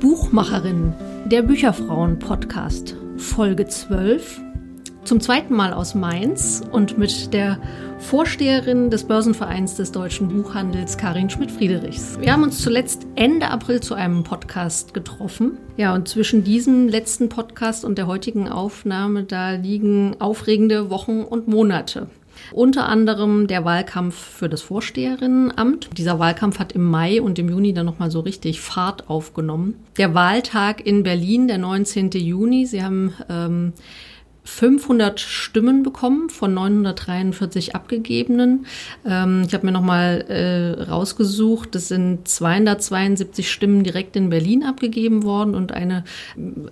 Buchmacherin, der Bücherfrauen-Podcast, Folge 12. Zum zweiten Mal aus Mainz und mit der Vorsteherin des Börsenvereins des deutschen Buchhandels, Karin Schmidt-Friedrichs. Wir haben uns zuletzt Ende April zu einem Podcast getroffen. Ja, und zwischen diesem letzten Podcast und der heutigen Aufnahme, da liegen aufregende Wochen und Monate. Unter anderem der Wahlkampf für das Vorsteherinnenamt. Dieser Wahlkampf hat im Mai und im Juni dann nochmal so richtig Fahrt aufgenommen. Der Wahltag in Berlin, der 19. Juni. Sie haben ähm, 500 Stimmen bekommen von 943 abgegebenen. Ähm, ich habe mir nochmal äh, rausgesucht, es sind 272 Stimmen direkt in Berlin abgegeben worden und eine,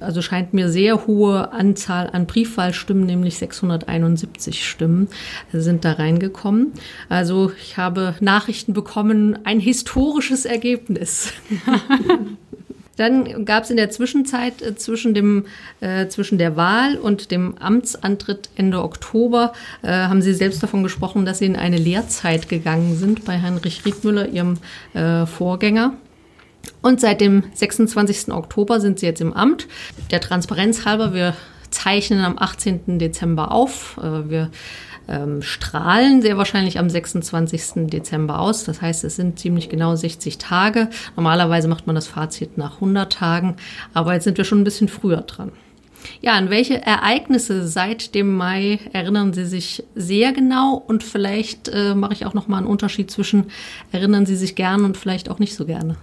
also scheint mir sehr hohe Anzahl an Briefwahlstimmen, nämlich 671 Stimmen sind da reingekommen. Also ich habe Nachrichten bekommen, ein historisches Ergebnis. Dann gab es in der Zwischenzeit äh, zwischen, dem, äh, zwischen der Wahl und dem Amtsantritt Ende Oktober, äh, haben Sie selbst davon gesprochen, dass Sie in eine Lehrzeit gegangen sind bei Heinrich Riedmüller, Ihrem äh, Vorgänger. Und seit dem 26. Oktober sind Sie jetzt im Amt. Der Transparenz halber, wir zeichnen am 18. Dezember auf. Äh, wir ähm, strahlen sehr wahrscheinlich am 26. Dezember aus. Das heißt, es sind ziemlich genau 60 Tage. Normalerweise macht man das Fazit nach 100 Tagen, aber jetzt sind wir schon ein bisschen früher dran. Ja, an welche Ereignisse seit dem Mai erinnern Sie sich sehr genau und vielleicht äh, mache ich auch noch mal einen Unterschied zwischen erinnern Sie sich gerne und vielleicht auch nicht so gerne.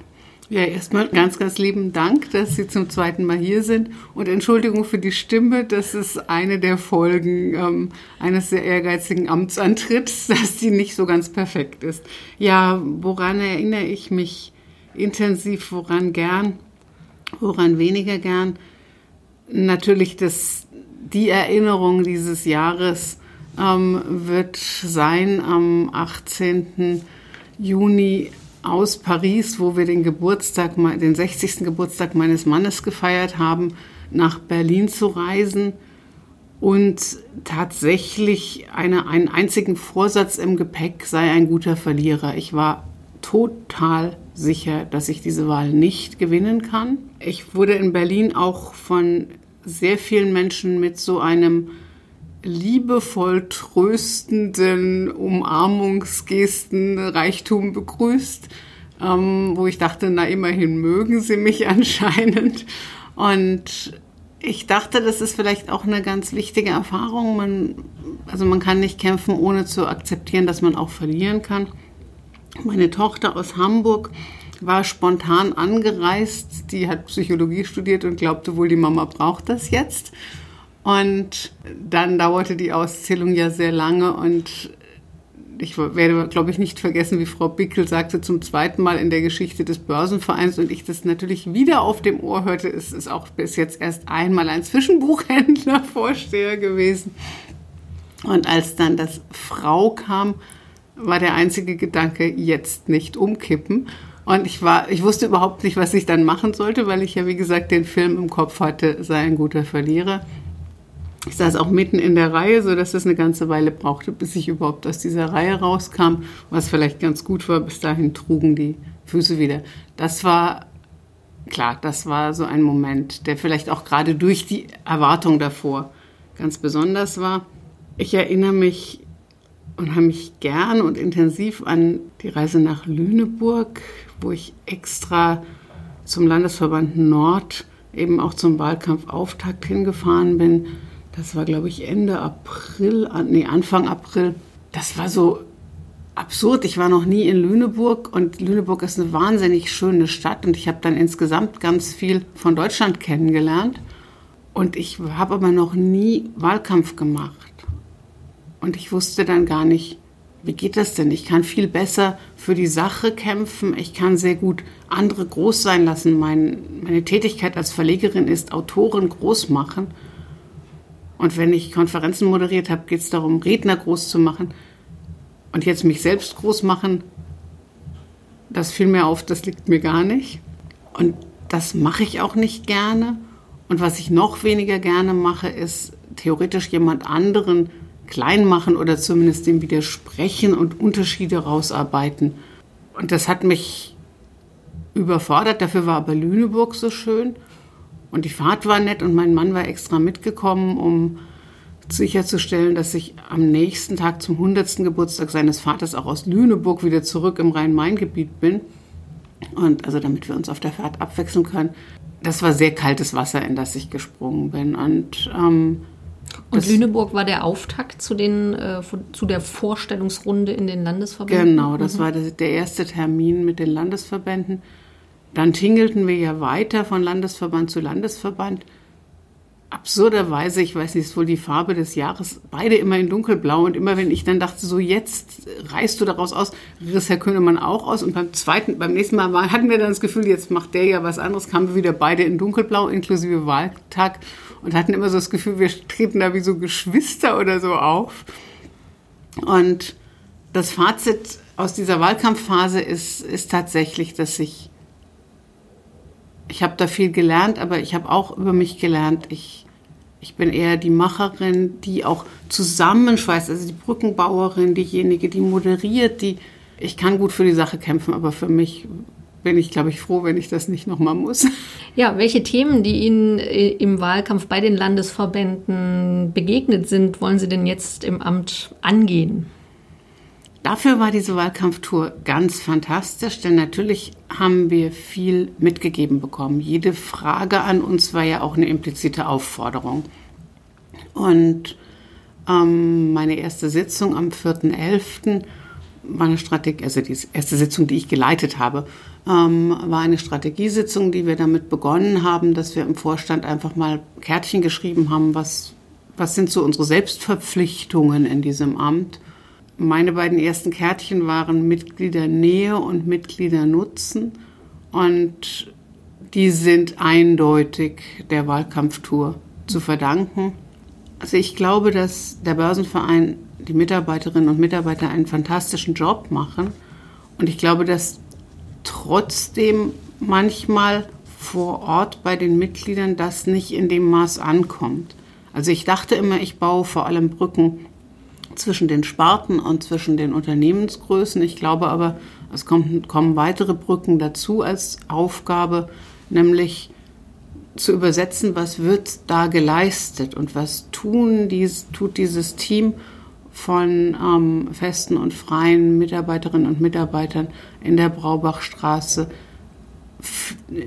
Ja, erstmal ganz, ganz lieben Dank, dass Sie zum zweiten Mal hier sind. Und Entschuldigung für die Stimme, das ist eine der Folgen ähm, eines sehr ehrgeizigen Amtsantritts, dass die nicht so ganz perfekt ist. Ja, woran erinnere ich mich intensiv, woran gern, woran weniger gern? Natürlich das, die Erinnerung dieses Jahres ähm, wird sein am 18. Juni aus Paris, wo wir den Geburtstag, den 60. Geburtstag meines Mannes gefeiert haben, nach Berlin zu reisen und tatsächlich eine, einen einzigen Vorsatz im Gepäck sei ein guter Verlierer. Ich war total sicher, dass ich diese Wahl nicht gewinnen kann. Ich wurde in Berlin auch von sehr vielen Menschen mit so einem liebevoll tröstenden Umarmungsgesten Reichtum begrüßt, ähm, wo ich dachte, na immerhin mögen sie mich anscheinend. Und ich dachte, das ist vielleicht auch eine ganz wichtige Erfahrung. Man, also man kann nicht kämpfen, ohne zu akzeptieren, dass man auch verlieren kann. Meine Tochter aus Hamburg war spontan angereist. Die hat Psychologie studiert und glaubte wohl, die Mama braucht das jetzt. Und dann dauerte die Auszählung ja sehr lange und ich werde, glaube ich, nicht vergessen, wie Frau Bickel sagte, zum zweiten Mal in der Geschichte des Börsenvereins und ich das natürlich wieder auf dem Ohr hörte, es ist auch bis jetzt erst einmal ein Zwischenbuchhändler-Vorsteher gewesen. Und als dann das Frau kam, war der einzige Gedanke, jetzt nicht umkippen. Und ich war, ich wusste überhaupt nicht, was ich dann machen sollte, weil ich ja, wie gesagt, den Film im Kopf hatte, sei ein guter Verlierer. Ich saß auch mitten in der Reihe, so dass es eine ganze Weile brauchte, bis ich überhaupt aus dieser Reihe rauskam, was vielleicht ganz gut war. Bis dahin trugen die Füße wieder. Das war klar, das war so ein Moment, der vielleicht auch gerade durch die Erwartung davor ganz besonders war. Ich erinnere mich unheimlich gern und intensiv an die Reise nach Lüneburg, wo ich extra zum Landesverband Nord eben auch zum Wahlkampfauftakt hingefahren bin das war, glaube ich, Ende April, nee, Anfang April. Das war so absurd. Ich war noch nie in Lüneburg und Lüneburg ist eine wahnsinnig schöne Stadt und ich habe dann insgesamt ganz viel von Deutschland kennengelernt. Und ich habe aber noch nie Wahlkampf gemacht. Und ich wusste dann gar nicht, wie geht das denn? Ich kann viel besser für die Sache kämpfen. Ich kann sehr gut andere groß sein lassen. Mein, meine Tätigkeit als Verlegerin ist Autoren groß machen. Und wenn ich Konferenzen moderiert habe, geht es darum, Redner groß zu machen. Und jetzt mich selbst groß machen, das fiel mir auf, das liegt mir gar nicht. Und das mache ich auch nicht gerne. Und was ich noch weniger gerne mache, ist theoretisch jemand anderen klein machen oder zumindest dem widersprechen und Unterschiede rausarbeiten. Und das hat mich überfordert. Dafür war aber Lüneburg so schön. Und die Fahrt war nett und mein Mann war extra mitgekommen, um sicherzustellen, dass ich am nächsten Tag zum 100. Geburtstag seines Vaters auch aus Lüneburg wieder zurück im Rhein-Main-Gebiet bin. Und also damit wir uns auf der Fahrt abwechseln können. Das war sehr kaltes Wasser, in das ich gesprungen bin. Und, ähm, und Lüneburg war der Auftakt zu, den, äh, zu der Vorstellungsrunde in den Landesverbänden? Genau, das mhm. war der erste Termin mit den Landesverbänden. Dann tingelten wir ja weiter von Landesverband zu Landesverband absurderweise, ich weiß nicht, ist wohl die Farbe des Jahres, beide immer in dunkelblau. Und immer wenn ich dann dachte, so jetzt reißt du daraus aus, riss Herr Könemann auch aus. Und beim zweiten, beim nächsten Mal hatten wir dann das Gefühl, jetzt macht der ja was anderes, kamen wir wieder beide in dunkelblau, inklusive Wahltag. Und hatten immer so das Gefühl, wir treten da wie so Geschwister oder so auf. Und das Fazit aus dieser Wahlkampfphase ist, ist tatsächlich, dass ich ich habe da viel gelernt, aber ich habe auch über mich gelernt. Ich, ich bin eher die Macherin, die auch zusammenschweißt, also die Brückenbauerin, diejenige, die moderiert, die ich kann gut für die Sache kämpfen, aber für mich bin ich, glaube ich, froh, wenn ich das nicht nochmal muss. Ja, welche Themen, die Ihnen äh, im Wahlkampf bei den Landesverbänden begegnet sind, wollen Sie denn jetzt im Amt angehen? Dafür war diese Wahlkampftour ganz fantastisch, denn natürlich haben wir viel mitgegeben bekommen. Jede Frage an uns war ja auch eine implizite Aufforderung. Und ähm, meine erste Sitzung am 4.11. war eine Strategie, also die erste Sitzung, die ich geleitet habe, ähm, war eine Strategiesitzung, die wir damit begonnen haben, dass wir im Vorstand einfach mal Kärtchen geschrieben haben, was, was sind so unsere Selbstverpflichtungen in diesem Amt meine beiden ersten Kärtchen waren Mitgliedernähe und Mitgliedernutzen und die sind eindeutig der Wahlkampftour zu verdanken. Also ich glaube, dass der Börsenverein, die Mitarbeiterinnen und Mitarbeiter einen fantastischen Job machen und ich glaube, dass trotzdem manchmal vor Ort bei den Mitgliedern das nicht in dem Maß ankommt. Also ich dachte immer, ich baue vor allem Brücken zwischen den Sparten und zwischen den Unternehmensgrößen. Ich glaube aber, es kommt, kommen weitere Brücken dazu als Aufgabe, nämlich zu übersetzen, was wird da geleistet und was tun dies, tut dieses Team von ähm, festen und freien Mitarbeiterinnen und Mitarbeitern in der Braubachstraße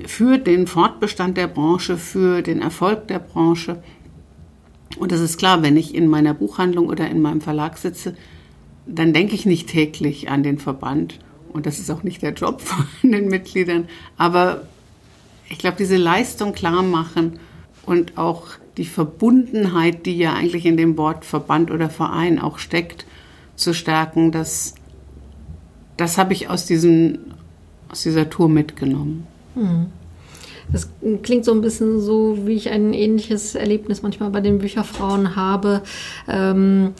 für den Fortbestand der Branche, für den Erfolg der Branche und das ist klar, wenn ich in meiner Buchhandlung oder in meinem Verlag sitze, dann denke ich nicht täglich an den Verband. Und das ist auch nicht der Job von den Mitgliedern. Aber ich glaube, diese Leistung klar machen und auch die Verbundenheit, die ja eigentlich in dem Wort Verband oder Verein auch steckt, zu stärken, das, das habe ich aus, diesem, aus dieser Tour mitgenommen. Mhm. Das klingt so ein bisschen so, wie ich ein ähnliches Erlebnis manchmal bei den Bücherfrauen habe, ähm,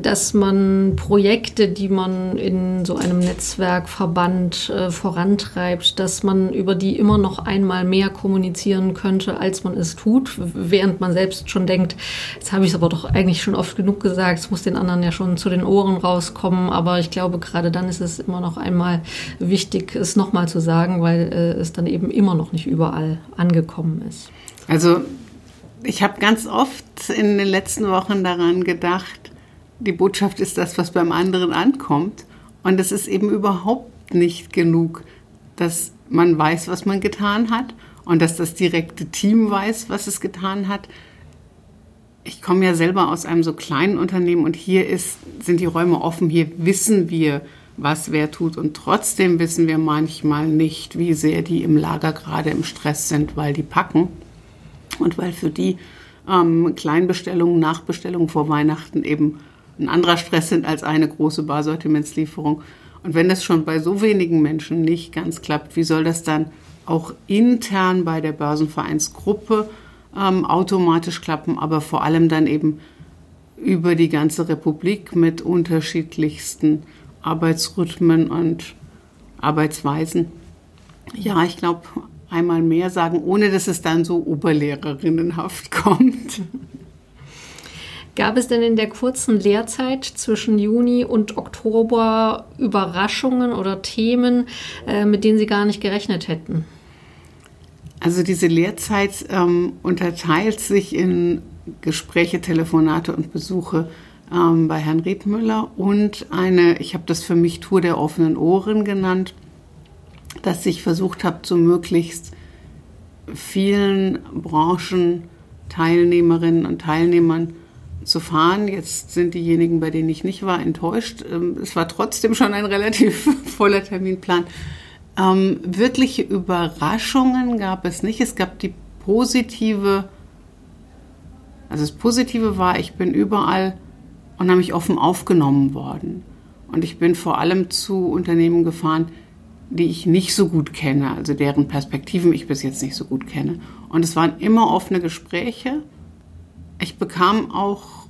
dass man Projekte, die man in so einem Netzwerkverband äh, vorantreibt, dass man über die immer noch einmal mehr kommunizieren könnte, als man es tut, während man selbst schon denkt, jetzt habe ich es aber doch eigentlich schon oft genug gesagt, es muss den anderen ja schon zu den Ohren rauskommen, aber ich glaube, gerade dann ist es immer noch einmal wichtig, es nochmal zu sagen, weil äh, es dann eben immer noch nicht überall überall angekommen ist? Also ich habe ganz oft in den letzten Wochen daran gedacht, die Botschaft ist das, was beim anderen ankommt. Und es ist eben überhaupt nicht genug, dass man weiß, was man getan hat und dass das direkte Team weiß, was es getan hat. Ich komme ja selber aus einem so kleinen Unternehmen und hier ist, sind die Räume offen. Hier wissen wir, was wer tut. Und trotzdem wissen wir manchmal nicht, wie sehr die im Lager gerade im Stress sind, weil die packen und weil für die ähm, Kleinbestellungen, Nachbestellungen vor Weihnachten eben ein anderer Stress sind als eine große Barsortimentslieferung. Und wenn das schon bei so wenigen Menschen nicht ganz klappt, wie soll das dann auch intern bei der Börsenvereinsgruppe ähm, automatisch klappen, aber vor allem dann eben über die ganze Republik mit unterschiedlichsten Arbeitsrhythmen und Arbeitsweisen. Ja, ich glaube, einmal mehr sagen, ohne dass es dann so oberlehrerinnenhaft kommt. Gab es denn in der kurzen Lehrzeit zwischen Juni und Oktober Überraschungen oder Themen, äh, mit denen Sie gar nicht gerechnet hätten? Also diese Lehrzeit ähm, unterteilt sich in Gespräche, Telefonate und Besuche ähm, bei Herrn Riedmüller und eine, ich habe das für mich Tour der offenen Ohren genannt, dass ich versucht habe, zu möglichst vielen Branchenteilnehmerinnen und Teilnehmern zu fahren. Jetzt sind diejenigen, bei denen ich nicht war, enttäuscht. Ähm, es war trotzdem schon ein relativ voller Terminplan. Ähm, wirkliche Überraschungen gab es nicht. Es gab die positive, also das Positive war, ich bin überall unheimlich offen aufgenommen worden. Und ich bin vor allem zu Unternehmen gefahren, die ich nicht so gut kenne, also deren Perspektiven ich bis jetzt nicht so gut kenne. Und es waren immer offene Gespräche ich bekam auch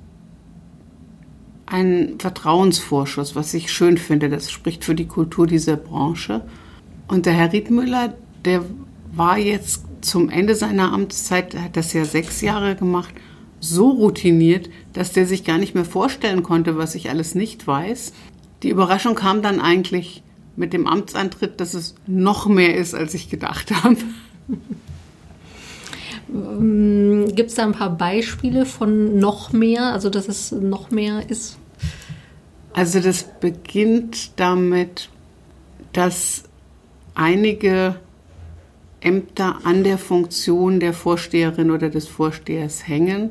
einen Vertrauensvorschuss, was ich schön finde. Das spricht für die Kultur dieser Branche. Und der Herr Riedmüller, der war jetzt zum Ende seiner Amtszeit, hat das ja sechs Jahre gemacht, so routiniert, dass der sich gar nicht mehr vorstellen konnte, was ich alles nicht weiß. Die Überraschung kam dann eigentlich mit dem Amtsantritt, dass es noch mehr ist, als ich gedacht habe. Ähm, Gibt es da ein paar Beispiele von noch mehr, also dass es noch mehr ist? Also das beginnt damit, dass einige Ämter an der Funktion der Vorsteherin oder des Vorstehers hängen.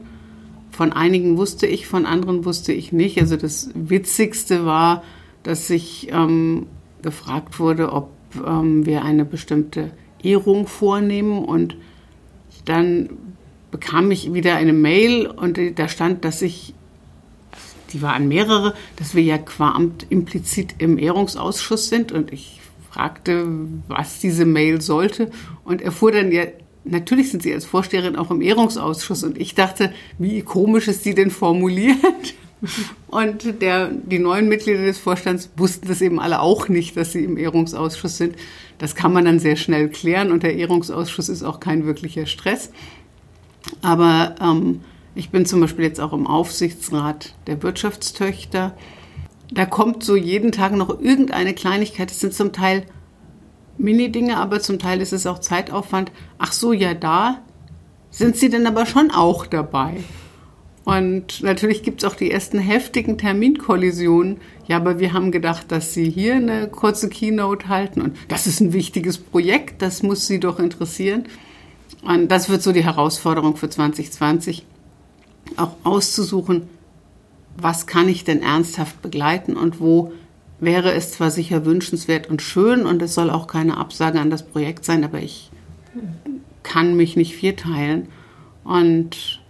Von einigen wusste ich, von anderen wusste ich nicht. Also das Witzigste war, dass ich ähm, gefragt wurde, ob ähm, wir eine bestimmte Ehrung vornehmen und dann bekam ich wieder eine Mail und da stand, dass ich, die war an mehrere, dass wir ja qua Amt implizit im Ehrungsausschuss sind. Und ich fragte, was diese Mail sollte. Und erfuhr dann ja, natürlich sind Sie als Vorsteherin auch im Ehrungsausschuss. Und ich dachte, wie komisch ist sie denn formuliert? Und der, die neuen Mitglieder des Vorstands wussten das eben alle auch nicht, dass sie im Ehrungsausschuss sind. Das kann man dann sehr schnell klären und der Ehrungsausschuss ist auch kein wirklicher Stress. Aber ähm, ich bin zum Beispiel jetzt auch im Aufsichtsrat der Wirtschaftstöchter. Da kommt so jeden Tag noch irgendeine Kleinigkeit. Das sind zum Teil Mini-Dinge, aber zum Teil ist es auch Zeitaufwand. Ach so, ja, da sind Sie denn aber schon auch dabei. Und natürlich gibt es auch die ersten heftigen Terminkollisionen. Ja, aber wir haben gedacht, dass Sie hier eine kurze Keynote halten und das ist ein wichtiges Projekt, das muss Sie doch interessieren. Und das wird so die Herausforderung für 2020, auch auszusuchen, was kann ich denn ernsthaft begleiten und wo wäre es zwar sicher wünschenswert und schön und es soll auch keine Absage an das Projekt sein, aber ich kann mich nicht vierteilen. Und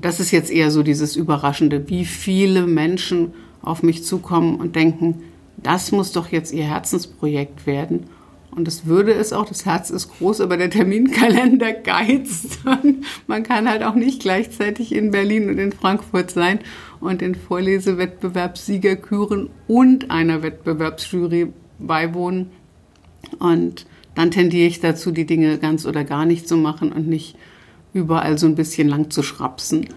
das ist jetzt eher so dieses Überraschende, wie viele Menschen auf mich zukommen und denken, das muss doch jetzt ihr Herzensprojekt werden. Und das würde es auch, das Herz ist groß, aber der Terminkalender geizt. Man kann halt auch nicht gleichzeitig in Berlin und in Frankfurt sein und den Vorlesewettbewerbssieger küren und einer Wettbewerbsjury beiwohnen. Und dann tendiere ich dazu, die Dinge ganz oder gar nicht zu machen und nicht überall so ein bisschen lang zu schrapsen.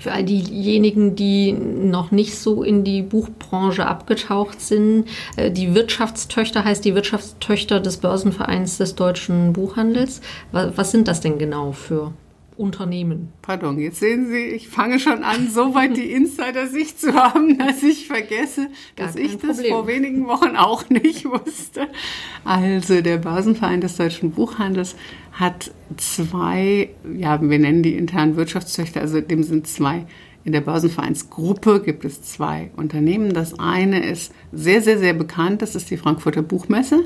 Für all diejenigen, die noch nicht so in die Buchbranche abgetaucht sind, äh, die Wirtschaftstöchter heißt die Wirtschaftstöchter des Börsenvereins des deutschen Buchhandels. Was sind das denn genau für Unternehmen. Pardon, jetzt sehen Sie, ich fange schon an, so weit die Insider-Sicht zu haben, dass ich vergesse, Gar dass ich das vor wenigen Wochen auch nicht wusste. Also der Börsenverein des deutschen Buchhandels hat zwei, ja, wir nennen die internen Wirtschaftstöchter, also dem sind zwei in der Börsenvereinsgruppe gibt es zwei Unternehmen. Das eine ist sehr, sehr, sehr bekannt. Das ist die Frankfurter Buchmesse,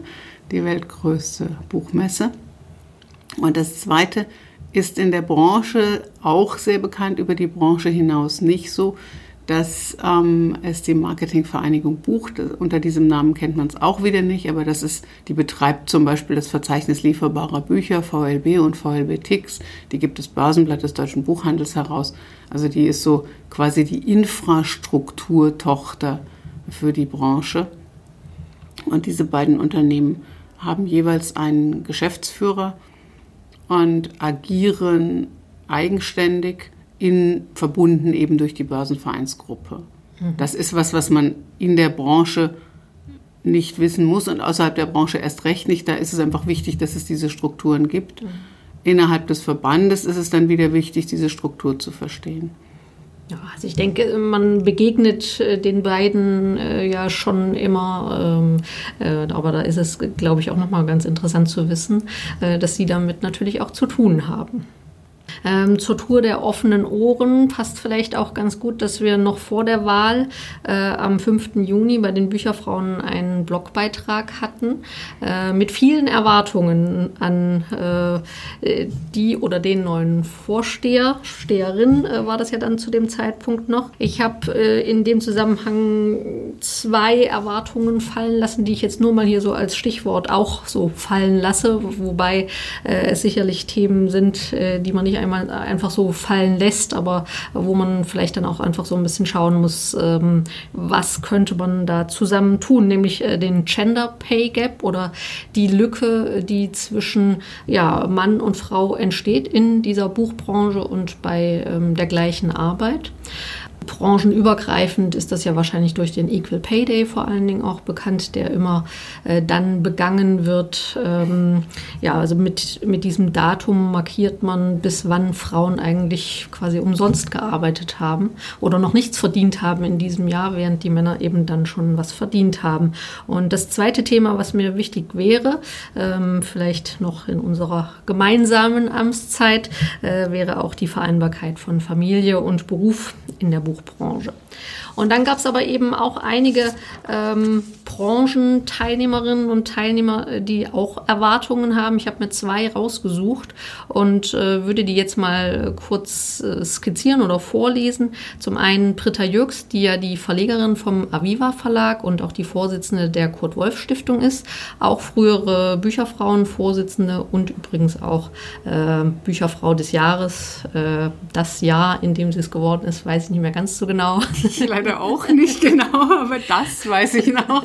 die weltgrößte Buchmesse. Und das zweite ist in der Branche auch sehr bekannt, über die Branche hinaus nicht so, dass ähm, es die Marketingvereinigung bucht. Unter diesem Namen kennt man es auch wieder nicht, aber das ist, die betreibt zum Beispiel das Verzeichnis lieferbarer Bücher, VLB und VLB Tix. Die gibt das Börsenblatt des deutschen Buchhandels heraus. Also die ist so quasi die Infrastrukturtochter für die Branche. Und diese beiden Unternehmen haben jeweils einen Geschäftsführer und agieren eigenständig in, verbunden eben durch die Börsenvereinsgruppe. Mhm. Das ist was, was man in der Branche nicht wissen muss und außerhalb der Branche erst recht nicht. Da ist es einfach wichtig, dass es diese Strukturen gibt. Mhm. Innerhalb des Verbandes ist es dann wieder wichtig, diese Struktur zu verstehen. Ja, also ich denke, man begegnet äh, den beiden äh, ja schon immer, ähm, äh, aber da ist es, glaube ich, auch nochmal ganz interessant zu wissen, äh, dass sie damit natürlich auch zu tun haben. Ähm, zur Tour der offenen Ohren passt vielleicht auch ganz gut, dass wir noch vor der Wahl äh, am 5. Juni bei den Bücherfrauen einen Blogbeitrag hatten äh, mit vielen Erwartungen an äh, die oder den neuen Vorsteher, Steherin äh, war das ja dann zu dem Zeitpunkt noch. Ich habe äh, in dem Zusammenhang zwei Erwartungen fallen lassen, die ich jetzt nur mal hier so als Stichwort auch so fallen lasse, wobei äh, es sicherlich Themen sind, die man nicht einmal einfach so fallen lässt, aber wo man vielleicht dann auch einfach so ein bisschen schauen muss, ähm, was könnte man da zusammen tun, nämlich äh, den Gender Pay Gap oder die Lücke, die zwischen ja, Mann und Frau entsteht in dieser Buchbranche und bei ähm, der gleichen Arbeit. Branchenübergreifend ist das ja wahrscheinlich durch den Equal Pay Day vor allen Dingen auch bekannt, der immer äh, dann begangen wird. Ähm, ja, also mit, mit diesem Datum markiert man, bis wann Frauen eigentlich quasi umsonst gearbeitet haben oder noch nichts verdient haben in diesem Jahr, während die Männer eben dann schon was verdient haben. Und das zweite Thema, was mir wichtig wäre, ähm, vielleicht noch in unserer gemeinsamen Amtszeit, äh, wäre auch die Vereinbarkeit von Familie und Beruf in der Buch Buchbranche. Und dann gab es aber eben auch einige ähm, Branchenteilnehmerinnen und Teilnehmer, äh, die auch Erwartungen haben. Ich habe mir zwei rausgesucht und äh, würde die jetzt mal kurz äh, skizzieren oder vorlesen. Zum einen Britta Jürgs, die ja die Verlegerin vom Aviva Verlag und auch die Vorsitzende der Kurt Wolf Stiftung ist, auch frühere Bücherfrauenvorsitzende und übrigens auch äh, Bücherfrau des Jahres. Äh, das Jahr, in dem sie es geworden ist, weiß ich nicht mehr ganz so genau. leider auch nicht genau, aber das weiß ich noch.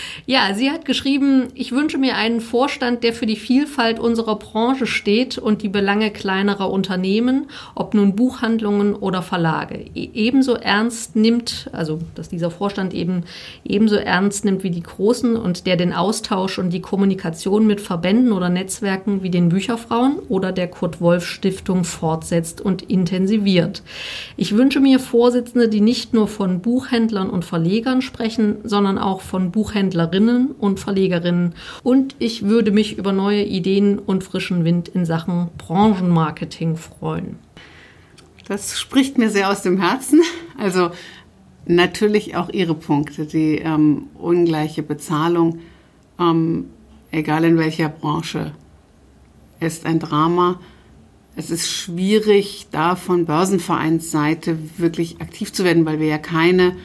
Ja, sie hat geschrieben, ich wünsche mir einen Vorstand, der für die Vielfalt unserer Branche steht und die Belange kleinerer Unternehmen, ob nun Buchhandlungen oder Verlage, e-, ebenso ernst nimmt, also dass dieser Vorstand eben ebenso ernst nimmt wie die großen und der den Austausch und die Kommunikation mit Verbänden oder Netzwerken wie den Bücherfrauen oder der Kurt Wolf Stiftung fortsetzt und intensiviert. Ich wünsche mir Vorsitzende, die nicht nur von Buchhändlern und Verlegern sprechen, sondern auch von Buchhändlerinnen Verlegerinnen und Verlegerinnen und ich würde mich über neue Ideen und frischen Wind in Sachen Branchenmarketing freuen. Das spricht mir sehr aus dem Herzen. Also natürlich auch Ihre Punkte, die ähm, ungleiche Bezahlung, ähm, egal in welcher Branche, ist ein Drama. Es ist schwierig, da von Börsenvereinsseite wirklich aktiv zu werden, weil wir ja keine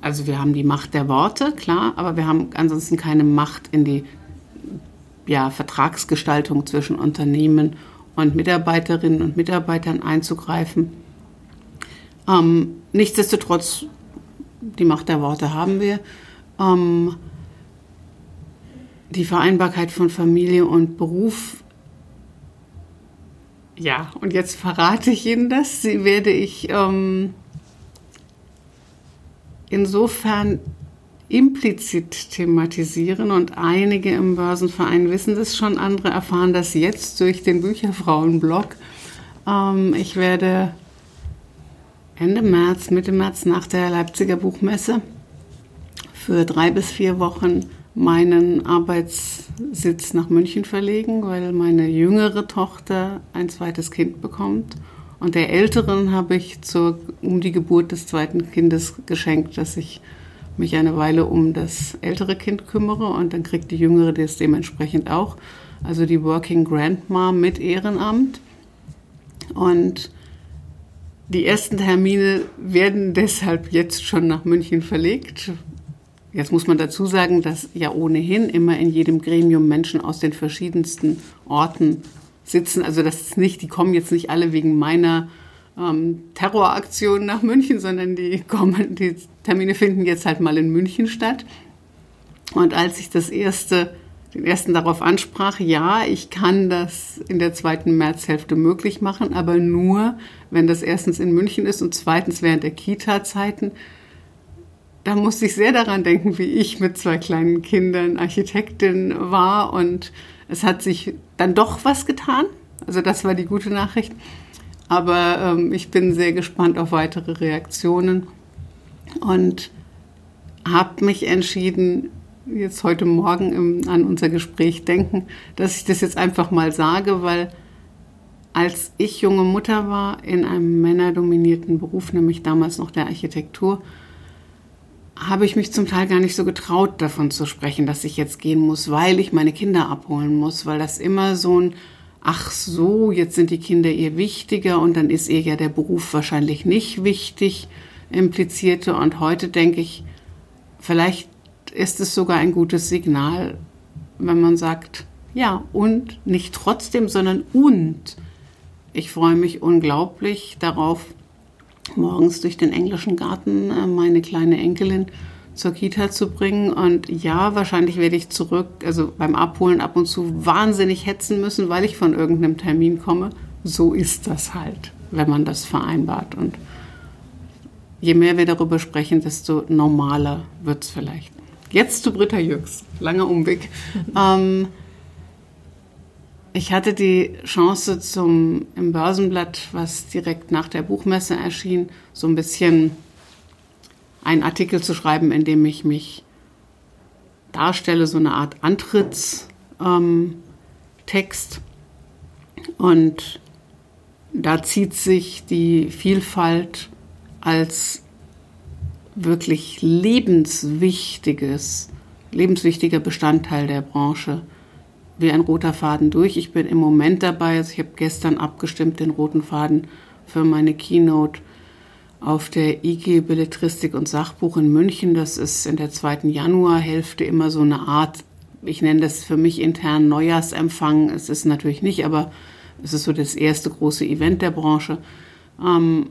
also wir haben die Macht der Worte, klar, aber wir haben ansonsten keine Macht in die ja, Vertragsgestaltung zwischen Unternehmen und Mitarbeiterinnen und Mitarbeitern einzugreifen. Ähm, nichtsdestotrotz, die Macht der Worte haben wir. Ähm, die Vereinbarkeit von Familie und Beruf. Ja, und jetzt verrate ich Ihnen das. Sie werde ich ähm, insofern implizit thematisieren und einige im Börsenverein wissen das schon, andere erfahren das jetzt durch den Bücherfrauenblog. Ähm, ich werde Ende März, Mitte März nach der Leipziger Buchmesse für drei bis vier Wochen meinen Arbeitssitz nach München verlegen, weil meine jüngere Tochter ein zweites Kind bekommt und der Älteren habe ich zur, um die Geburt des zweiten Kindes geschenkt, dass ich mich eine Weile um das ältere Kind kümmere und dann kriegt die Jüngere das dementsprechend auch. Also die Working Grandma mit Ehrenamt. Und die ersten Termine werden deshalb jetzt schon nach München verlegt. Jetzt muss man dazu sagen, dass ja ohnehin immer in jedem Gremium Menschen aus den verschiedensten Orten sitzen. Also das ist nicht, die kommen jetzt nicht alle wegen meiner ähm, Terroraktion nach München, sondern die kommen, die Termine finden jetzt halt mal in München statt. Und als ich das erste den ersten darauf ansprach, ja, ich kann das in der zweiten Märzhälfte möglich machen, aber nur, wenn das erstens in München ist und zweitens während der Kita-Zeiten. Da musste ich sehr daran denken, wie ich mit zwei kleinen Kindern Architektin war und es hat sich dann doch was getan. Also das war die gute Nachricht. Aber ähm, ich bin sehr gespannt auf weitere Reaktionen und habe mich entschieden, jetzt heute Morgen im, an unser Gespräch denken, dass ich das jetzt einfach mal sage, weil als ich junge Mutter war in einem männerdominierten Beruf, nämlich damals noch der Architektur, habe ich mich zum Teil gar nicht so getraut, davon zu sprechen, dass ich jetzt gehen muss, weil ich meine Kinder abholen muss, weil das immer so ein, ach so, jetzt sind die Kinder ihr wichtiger und dann ist ihr ja der Beruf wahrscheinlich nicht wichtig, implizierte. Und heute denke ich, vielleicht ist es sogar ein gutes Signal, wenn man sagt, ja, und nicht trotzdem, sondern und. Ich freue mich unglaublich darauf, morgens durch den englischen Garten äh, meine kleine Enkelin zur Kita zu bringen. Und ja, wahrscheinlich werde ich zurück, also beim Abholen ab und zu wahnsinnig hetzen müssen, weil ich von irgendeinem Termin komme. So ist das halt, wenn man das vereinbart. Und je mehr wir darüber sprechen, desto normaler wird es vielleicht. Jetzt zu Britta Jürgs. Langer Umweg. ähm, ich hatte die Chance zum im Börsenblatt, was direkt nach der Buchmesse erschien, so ein bisschen einen Artikel zu schreiben, in dem ich mich darstelle, so eine Art Antrittstext. Ähm, Und da zieht sich die Vielfalt als wirklich lebenswichtiges, lebenswichtiger Bestandteil der Branche wie ein roter Faden durch. Ich bin im Moment dabei, also ich habe gestern abgestimmt den roten Faden für meine Keynote auf der IG Belletristik und Sachbuch in München. Das ist in der zweiten Januarhälfte immer so eine Art, ich nenne das für mich intern Neujahrsempfang. Es ist natürlich nicht, aber es ist so das erste große Event der Branche. Ähm,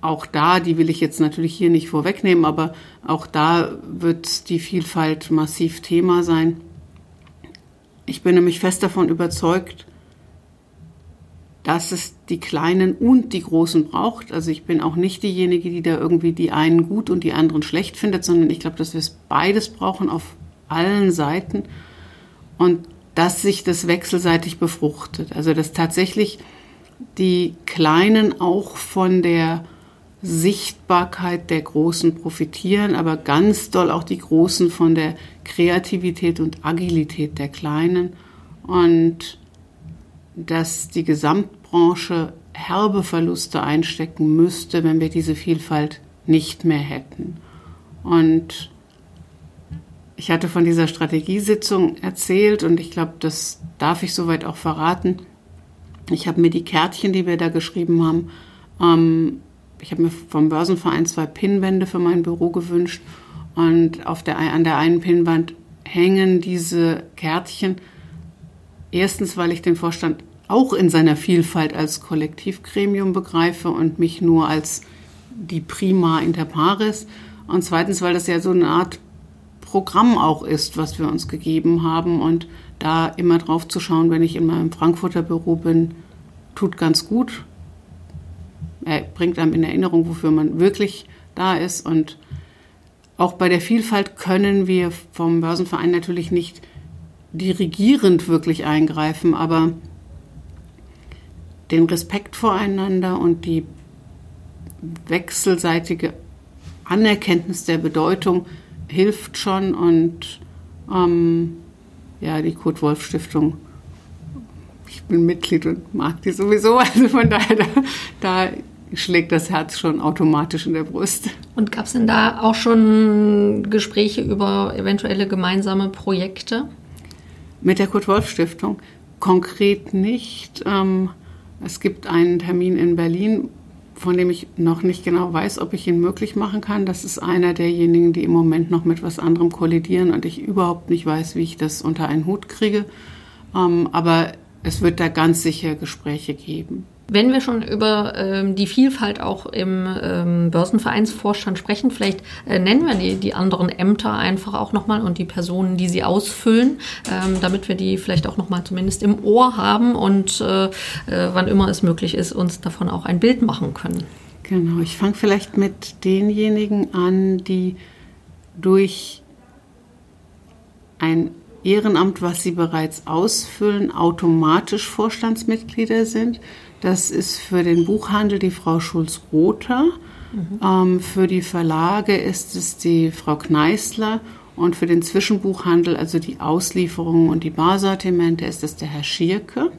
auch da, die will ich jetzt natürlich hier nicht vorwegnehmen, aber auch da wird die Vielfalt massiv Thema sein. Ich bin nämlich fest davon überzeugt, dass es die Kleinen und die Großen braucht. Also ich bin auch nicht diejenige, die da irgendwie die einen gut und die anderen schlecht findet, sondern ich glaube, dass wir es beides brauchen auf allen Seiten und dass sich das wechselseitig befruchtet. Also dass tatsächlich die Kleinen auch von der Sichtbarkeit der Großen profitieren, aber ganz doll auch die Großen von der Kreativität und Agilität der Kleinen und dass die Gesamtbranche herbe Verluste einstecken müsste, wenn wir diese Vielfalt nicht mehr hätten. Und ich hatte von dieser Strategiesitzung erzählt und ich glaube, das darf ich soweit auch verraten. Ich habe mir die Kärtchen, die wir da geschrieben haben, ähm, ich habe mir vom Börsenverein zwei Pinnwände für mein Büro gewünscht und auf der, an der einen Pinnwand hängen diese Kärtchen. Erstens, weil ich den Vorstand auch in seiner Vielfalt als Kollektivgremium begreife und mich nur als die Prima inter pares. Und zweitens, weil das ja so eine Art Programm auch ist, was wir uns gegeben haben. Und da immer drauf zu schauen, wenn ich in meinem Frankfurter Büro bin, tut ganz gut er bringt einem in Erinnerung, wofür man wirklich da ist. Und auch bei der Vielfalt können wir vom Börsenverein natürlich nicht dirigierend wirklich eingreifen, aber den Respekt voreinander und die wechselseitige Anerkenntnis der Bedeutung hilft schon und ähm, ja, die Kurt Wolf Stiftung, ich bin Mitglied und mag die sowieso, also von daher, da, da schlägt das Herz schon automatisch in der Brust. Und gab es denn da auch schon Gespräche über eventuelle gemeinsame Projekte? Mit der Kurt-Wolf-Stiftung konkret nicht. Ähm, es gibt einen Termin in Berlin, von dem ich noch nicht genau weiß, ob ich ihn möglich machen kann. Das ist einer derjenigen, die im Moment noch mit was anderem kollidieren und ich überhaupt nicht weiß, wie ich das unter einen Hut kriege. Ähm, aber es wird da ganz sicher Gespräche geben. Wenn wir schon über ähm, die Vielfalt auch im ähm, Börsenvereinsvorstand sprechen, vielleicht äh, nennen wir die, die anderen Ämter einfach auch nochmal und die Personen, die sie ausfüllen, ähm, damit wir die vielleicht auch nochmal zumindest im Ohr haben und äh, äh, wann immer es möglich ist, uns davon auch ein Bild machen können. Genau, ich fange vielleicht mit denjenigen an, die durch ein Ehrenamt, was sie bereits ausfüllen, automatisch Vorstandsmitglieder sind. Das ist für den Buchhandel die Frau Schulz-Rother. Mhm. Ähm, für die Verlage ist es die Frau Kneißler. Und für den Zwischenbuchhandel, also die Auslieferungen und die Barsortimente, ist es der Herr Schierke.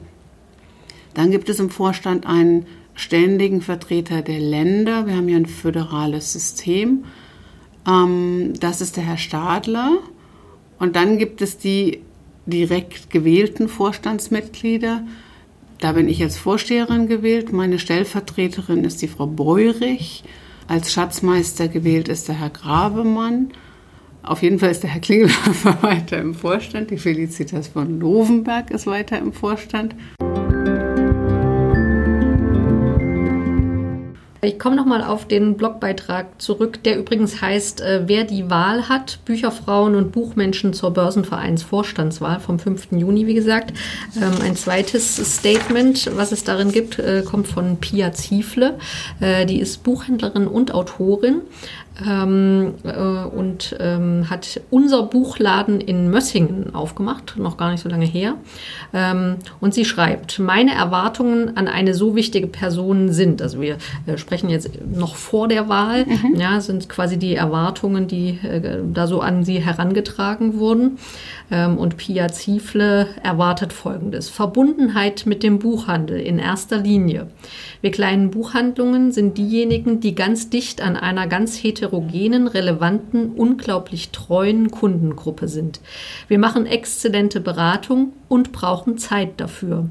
Dann gibt es im Vorstand einen ständigen Vertreter der Länder. Wir haben hier ein föderales System. Ähm, das ist der Herr Stadler. Und dann gibt es die direkt gewählten Vorstandsmitglieder. Da bin ich als Vorsteherin gewählt. Meine Stellvertreterin ist die Frau Beurich. Als Schatzmeister gewählt ist der Herr Grabemann. Auf jeden Fall ist der Herr Klingelhofer weiter im Vorstand. Die Felicitas von Lovenberg ist weiter im Vorstand. Ich komme nochmal auf den Blogbeitrag zurück, der übrigens heißt, äh, wer die Wahl hat, Bücherfrauen und Buchmenschen zur Börsenvereinsvorstandswahl vom 5. Juni, wie gesagt. Ähm, ein zweites Statement, was es darin gibt, äh, kommt von Pia Ziefle. Äh, die ist Buchhändlerin und Autorin ähm, äh, und ähm, hat unser Buchladen in Mössingen aufgemacht, noch gar nicht so lange her. Ähm, und sie schreibt, meine Erwartungen an eine so wichtige Person sind, also wir äh, sprechen jetzt noch vor der Wahl, mhm. ja, sind quasi die Erwartungen, die äh, da so an sie herangetragen wurden. Ähm, und Pia Ziefle erwartet Folgendes. Verbundenheit mit dem Buchhandel in erster Linie. Wir kleinen Buchhandlungen sind diejenigen, die ganz dicht an einer ganz heterogenen, relevanten, unglaublich treuen Kundengruppe sind. Wir machen exzellente Beratung und brauchen Zeit dafür.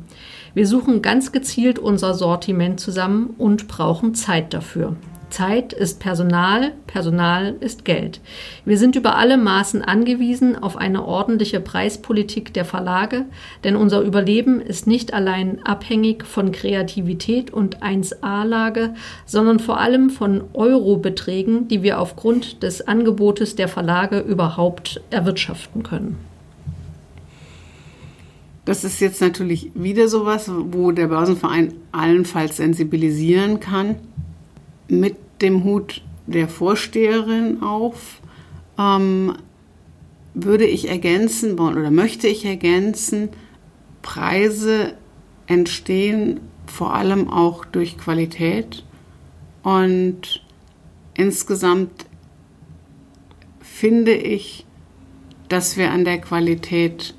Wir suchen ganz gezielt unser Sortiment zusammen und brauchen Zeit dafür. Zeit ist Personal, Personal ist Geld. Wir sind über alle Maßen angewiesen auf eine ordentliche Preispolitik der Verlage, denn unser Überleben ist nicht allein abhängig von Kreativität und 1A-Lage, sondern vor allem von Eurobeträgen, die wir aufgrund des Angebotes der Verlage überhaupt erwirtschaften können. Das ist jetzt natürlich wieder sowas, wo der Börsenverein allenfalls sensibilisieren kann mit dem Hut der Vorsteherin auf, ähm, würde ich ergänzen wollen oder möchte ich ergänzen, Preise entstehen vor allem auch durch Qualität und insgesamt finde ich, dass wir an der Qualität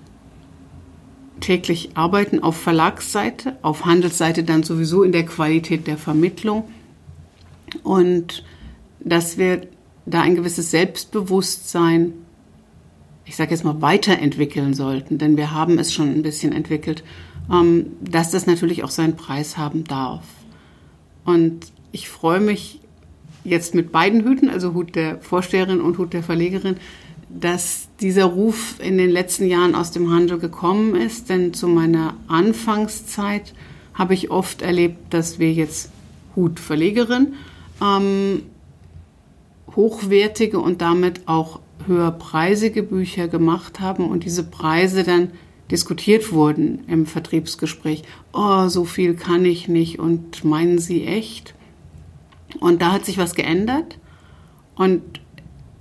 täglich arbeiten, auf Verlagsseite, auf Handelsseite dann sowieso in der Qualität der Vermittlung und dass wir da ein gewisses Selbstbewusstsein, ich sage jetzt mal, weiterentwickeln sollten, denn wir haben es schon ein bisschen entwickelt, ähm, dass das natürlich auch seinen Preis haben darf. Und ich freue mich jetzt mit beiden Hüten, also Hut der Vorsteherin und Hut der Verlegerin, dass dieser Ruf in den letzten Jahren aus dem Handel gekommen ist, denn zu meiner Anfangszeit habe ich oft erlebt, dass wir jetzt Hut Verlegerin ähm, hochwertige und damit auch höherpreisige Bücher gemacht haben und diese Preise dann diskutiert wurden im Vertriebsgespräch. Oh, so viel kann ich nicht und meinen Sie echt? Und da hat sich was geändert und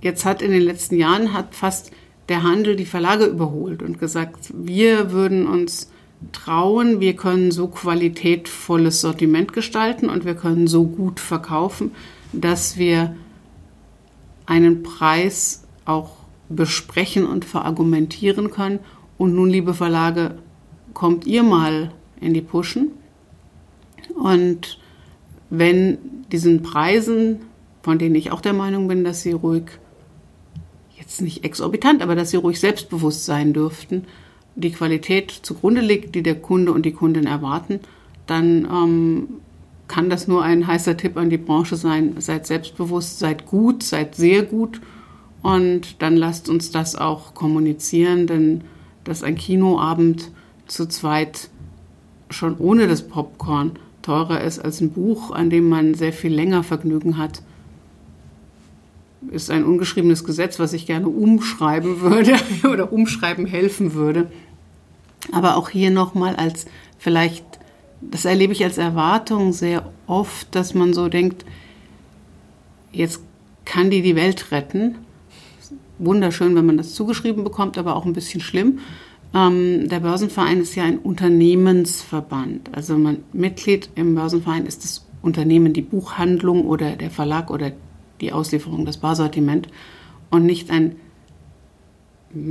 jetzt hat in den letzten Jahren hat fast der Handel die Verlage überholt und gesagt, wir würden uns trauen, wir können so qualitätvolles Sortiment gestalten und wir können so gut verkaufen, dass wir einen Preis auch besprechen und verargumentieren können. Und nun, liebe Verlage, kommt ihr mal in die Puschen. Und wenn diesen Preisen, von denen ich auch der Meinung bin, dass sie ruhig, jetzt nicht exorbitant, aber dass sie ruhig selbstbewusst sein dürften, die Qualität zugrunde liegt, die der Kunde und die Kundin erwarten, dann ähm, kann das nur ein heißer Tipp an die Branche sein. Seid selbstbewusst, seid gut, seid sehr gut und dann lasst uns das auch kommunizieren, denn dass ein Kinoabend zu zweit schon ohne das Popcorn teurer ist als ein Buch, an dem man sehr viel länger Vergnügen hat, ist ein ungeschriebenes Gesetz, was ich gerne umschreiben würde oder umschreiben helfen würde. Aber auch hier nochmal als vielleicht, das erlebe ich als Erwartung sehr oft, dass man so denkt, jetzt kann die die Welt retten. Wunderschön, wenn man das zugeschrieben bekommt, aber auch ein bisschen schlimm. Ähm, der Börsenverein ist ja ein Unternehmensverband. Also man Mitglied im Börsenverein ist das Unternehmen, die Buchhandlung oder der Verlag oder die Auslieferung, das Barsortiment und nicht ein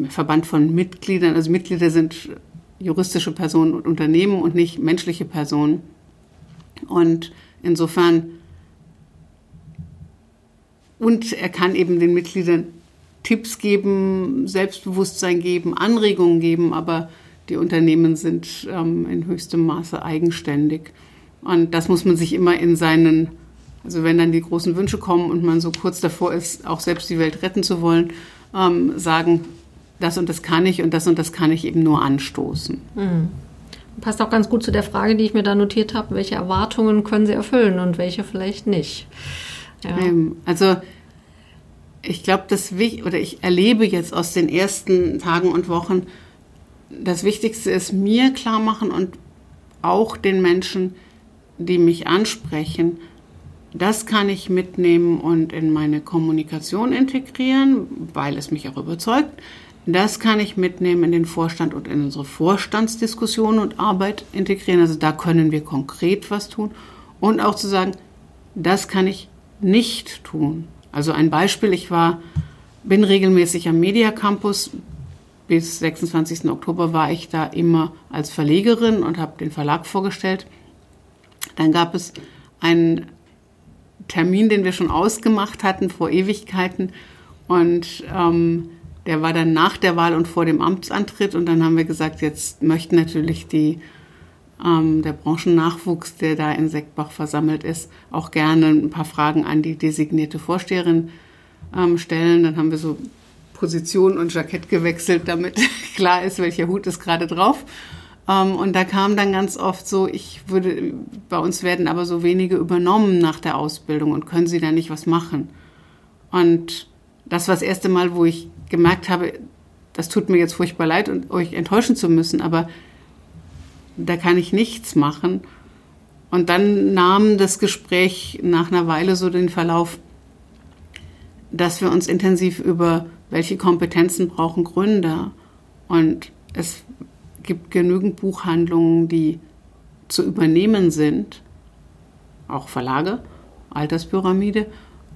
Verband von Mitgliedern. Also Mitglieder sind juristische Personen und Unternehmen und nicht menschliche Personen. Und insofern, und er kann eben den Mitgliedern Tipps geben, Selbstbewusstsein geben, Anregungen geben, aber die Unternehmen sind ähm, in höchstem Maße eigenständig. Und das muss man sich immer in seinen, also wenn dann die großen Wünsche kommen und man so kurz davor ist, auch selbst die Welt retten zu wollen, ähm, sagen, das und das kann ich und das und das kann ich eben nur anstoßen. Mhm. Passt auch ganz gut zu der Frage, die ich mir da notiert habe, welche Erwartungen können Sie erfüllen und welche vielleicht nicht. Ja. Ähm, also ich glaube, das oder ich erlebe jetzt aus den ersten Tagen und Wochen, das Wichtigste ist mir klar machen und auch den Menschen, die mich ansprechen, das kann ich mitnehmen und in meine Kommunikation integrieren, weil es mich auch überzeugt. Das kann ich mitnehmen in den Vorstand und in unsere Vorstandsdiskussion und Arbeit integrieren. Also da können wir konkret was tun. Und auch zu sagen, das kann ich nicht tun. Also ein Beispiel, ich war, bin regelmäßig am Media Campus. Bis 26. Oktober war ich da immer als Verlegerin und habe den Verlag vorgestellt. Dann gab es einen Termin, den wir schon ausgemacht hatten vor Ewigkeiten. Und ähm, der war dann nach der Wahl und vor dem Amtsantritt. Und dann haben wir gesagt, jetzt möchten natürlich die, ähm, der Branchennachwuchs, der da in Seckbach versammelt ist, auch gerne ein paar Fragen an die designierte Vorsteherin ähm, stellen. Dann haben wir so Position und Jackett gewechselt, damit klar ist, welcher Hut ist gerade drauf. Ähm, und da kam dann ganz oft so, ich würde, bei uns werden aber so wenige übernommen nach der Ausbildung und können Sie da nicht was machen? Und das war das erste Mal, wo ich gemerkt habe, das tut mir jetzt furchtbar leid und euch enttäuschen zu müssen, aber da kann ich nichts machen. Und dann nahm das Gespräch nach einer Weile so den Verlauf, dass wir uns intensiv über welche Kompetenzen brauchen Gründer. Und es gibt genügend Buchhandlungen, die zu übernehmen sind, auch Verlage, Alterspyramide.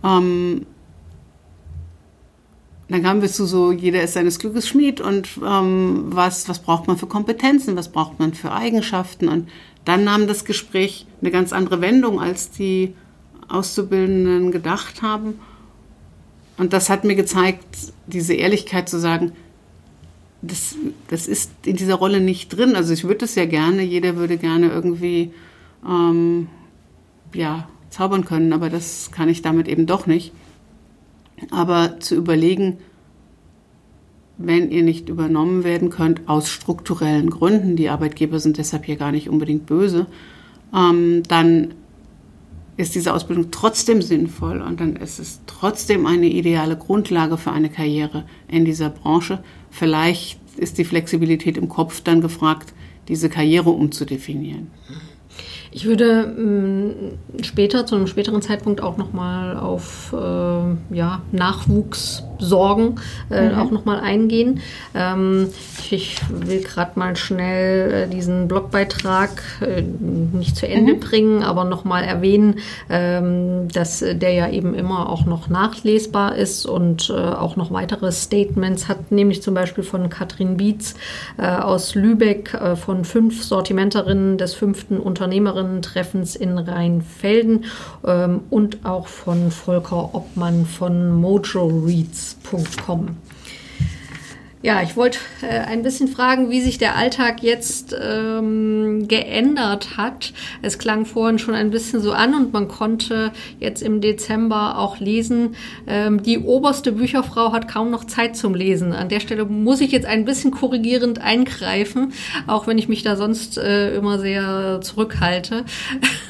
Ähm, dann kamen wir zu so, jeder ist seines Glückes Schmied und ähm, was, was braucht man für Kompetenzen, was braucht man für Eigenschaften. Und dann nahm das Gespräch eine ganz andere Wendung, als die Auszubildenden gedacht haben. Und das hat mir gezeigt, diese Ehrlichkeit zu sagen, das, das ist in dieser Rolle nicht drin. Also ich würde es ja gerne, jeder würde gerne irgendwie ähm, ja, zaubern können, aber das kann ich damit eben doch nicht aber zu überlegen, wenn ihr nicht übernommen werden könnt, aus strukturellen Gründen, die Arbeitgeber sind deshalb hier gar nicht unbedingt böse, ähm, dann ist diese Ausbildung trotzdem sinnvoll und dann ist es trotzdem eine ideale Grundlage für eine Karriere in dieser Branche. Vielleicht ist die Flexibilität im Kopf dann gefragt, diese Karriere umzudefinieren. Ich würde mh, später, zu einem späteren Zeitpunkt auch nochmal auf äh, ja, Nachwuchs Sorgen äh, mhm. auch nochmal eingehen. Ähm, ich will gerade mal schnell äh, diesen Blogbeitrag äh, nicht zu Ende mhm. bringen, aber nochmal erwähnen, ähm, dass der ja eben immer auch noch nachlesbar ist und äh, auch noch weitere Statements hat, nämlich zum Beispiel von Katrin Bietz äh, aus Lübeck äh, von fünf Sortimenterinnen des fünften Unternehmerinnen-Treffens in Rheinfelden ähm, und auch von Volker Obmann von Mojo Reads. Netz.com. Ja, ich wollte äh, ein bisschen fragen, wie sich der Alltag jetzt ähm, geändert hat. Es klang vorhin schon ein bisschen so an und man konnte jetzt im Dezember auch lesen, ähm, die oberste Bücherfrau hat kaum noch Zeit zum Lesen. An der Stelle muss ich jetzt ein bisschen korrigierend eingreifen, auch wenn ich mich da sonst äh, immer sehr zurückhalte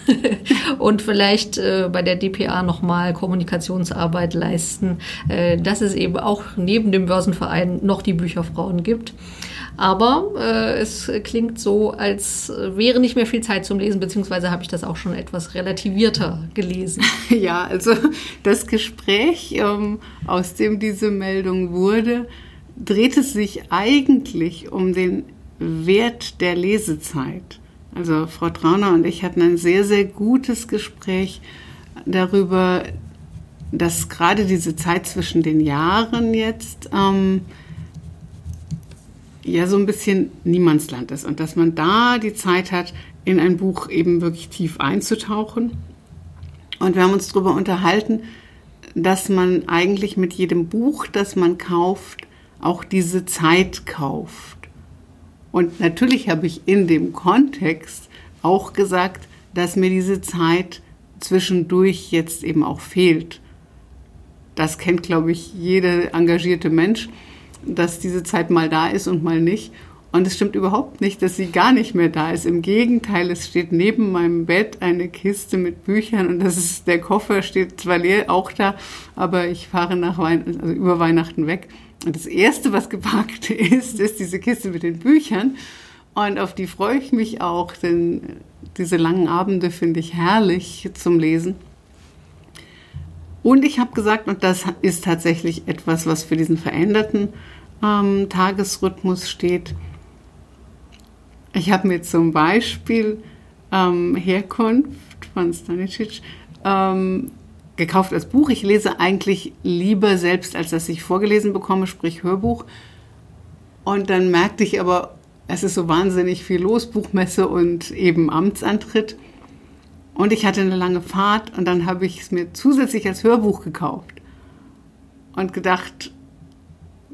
und vielleicht äh, bei der DPA nochmal Kommunikationsarbeit leisten, äh, dass es eben auch neben dem Börsenverein noch die Bücherfrauen gibt. Aber äh, es klingt so, als wäre nicht mehr viel Zeit zum Lesen, beziehungsweise habe ich das auch schon etwas relativierter gelesen. Ja, also das Gespräch, ähm, aus dem diese Meldung wurde, drehte sich eigentlich um den Wert der Lesezeit. Also Frau Trauner und ich hatten ein sehr, sehr gutes Gespräch darüber, dass gerade diese Zeit zwischen den Jahren jetzt ähm, ja so ein bisschen Niemandsland ist und dass man da die Zeit hat, in ein Buch eben wirklich tief einzutauchen. Und wir haben uns darüber unterhalten, dass man eigentlich mit jedem Buch, das man kauft, auch diese Zeit kauft. Und natürlich habe ich in dem Kontext auch gesagt, dass mir diese Zeit zwischendurch jetzt eben auch fehlt. Das kennt, glaube ich, jeder engagierte Mensch dass diese Zeit mal da ist und mal nicht. Und es stimmt überhaupt nicht, dass sie gar nicht mehr da ist. Im Gegenteil, es steht neben meinem Bett eine Kiste mit Büchern und das ist, der Koffer steht zwar leer auch da, aber ich fahre nach Wein also über Weihnachten weg. Und das erste, was gepackt ist, ist diese Kiste mit den Büchern. Und auf die freue ich mich auch, denn diese langen Abende finde ich herrlich zum Lesen. Und ich habe gesagt, und das ist tatsächlich etwas, was für diesen veränderten ähm, Tagesrhythmus steht. Ich habe mir zum Beispiel ähm, Herkunft von Stanicic ähm, gekauft als Buch. Ich lese eigentlich lieber selbst, als dass ich vorgelesen bekomme, sprich Hörbuch. Und dann merkte ich aber, es ist so wahnsinnig viel los, Buchmesse und eben Amtsantritt. Und ich hatte eine lange Fahrt und dann habe ich es mir zusätzlich als Hörbuch gekauft und gedacht,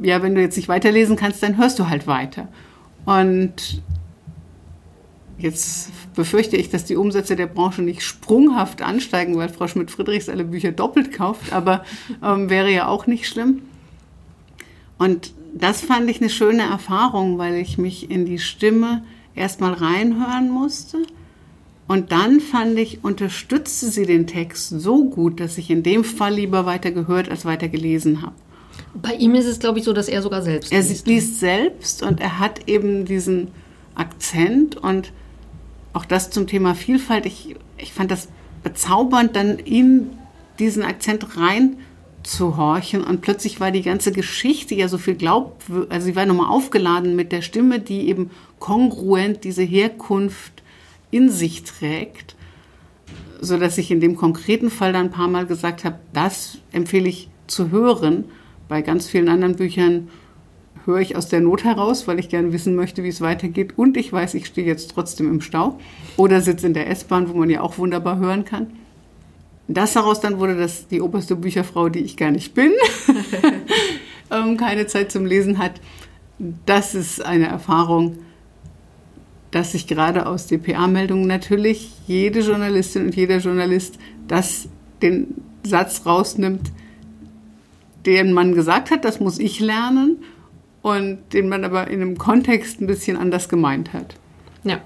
ja, wenn du jetzt nicht weiterlesen kannst, dann hörst du halt weiter. Und jetzt befürchte ich, dass die Umsätze der Branche nicht sprunghaft ansteigen, weil Frau Schmidt-Friedrichs alle Bücher doppelt kauft, aber ähm, wäre ja auch nicht schlimm. Und das fand ich eine schöne Erfahrung, weil ich mich in die Stimme erstmal reinhören musste und dann fand ich, unterstützte sie den Text so gut, dass ich in dem Fall lieber weiter gehört als weiter gelesen habe. Bei ihm ist es, glaube ich, so, dass er sogar selbst er liest. Er liest selbst und er hat eben diesen Akzent und auch das zum Thema Vielfalt. Ich, ich fand das bezaubernd, dann in diesen Akzent rein zu horchen und plötzlich war die ganze Geschichte ja so viel glaub, also sie war nochmal aufgeladen mit der Stimme, die eben kongruent diese Herkunft in sich trägt, so dass ich in dem konkreten Fall dann ein paar Mal gesagt habe, das empfehle ich zu hören. Bei ganz vielen anderen Büchern höre ich aus der Not heraus, weil ich gerne wissen möchte, wie es weitergeht. Und ich weiß, ich stehe jetzt trotzdem im Stau oder sitze in der S-Bahn, wo man ja auch wunderbar hören kann. Das daraus dann wurde das die oberste Bücherfrau, die ich gar nicht bin, ähm, keine Zeit zum Lesen hat. Das ist eine Erfahrung, dass sich gerade aus DPA-Meldungen natürlich jede Journalistin und jeder Journalist das den Satz rausnimmt, den man gesagt hat, das muss ich lernen und den man aber in einem Kontext ein bisschen anders gemeint hat. Ja.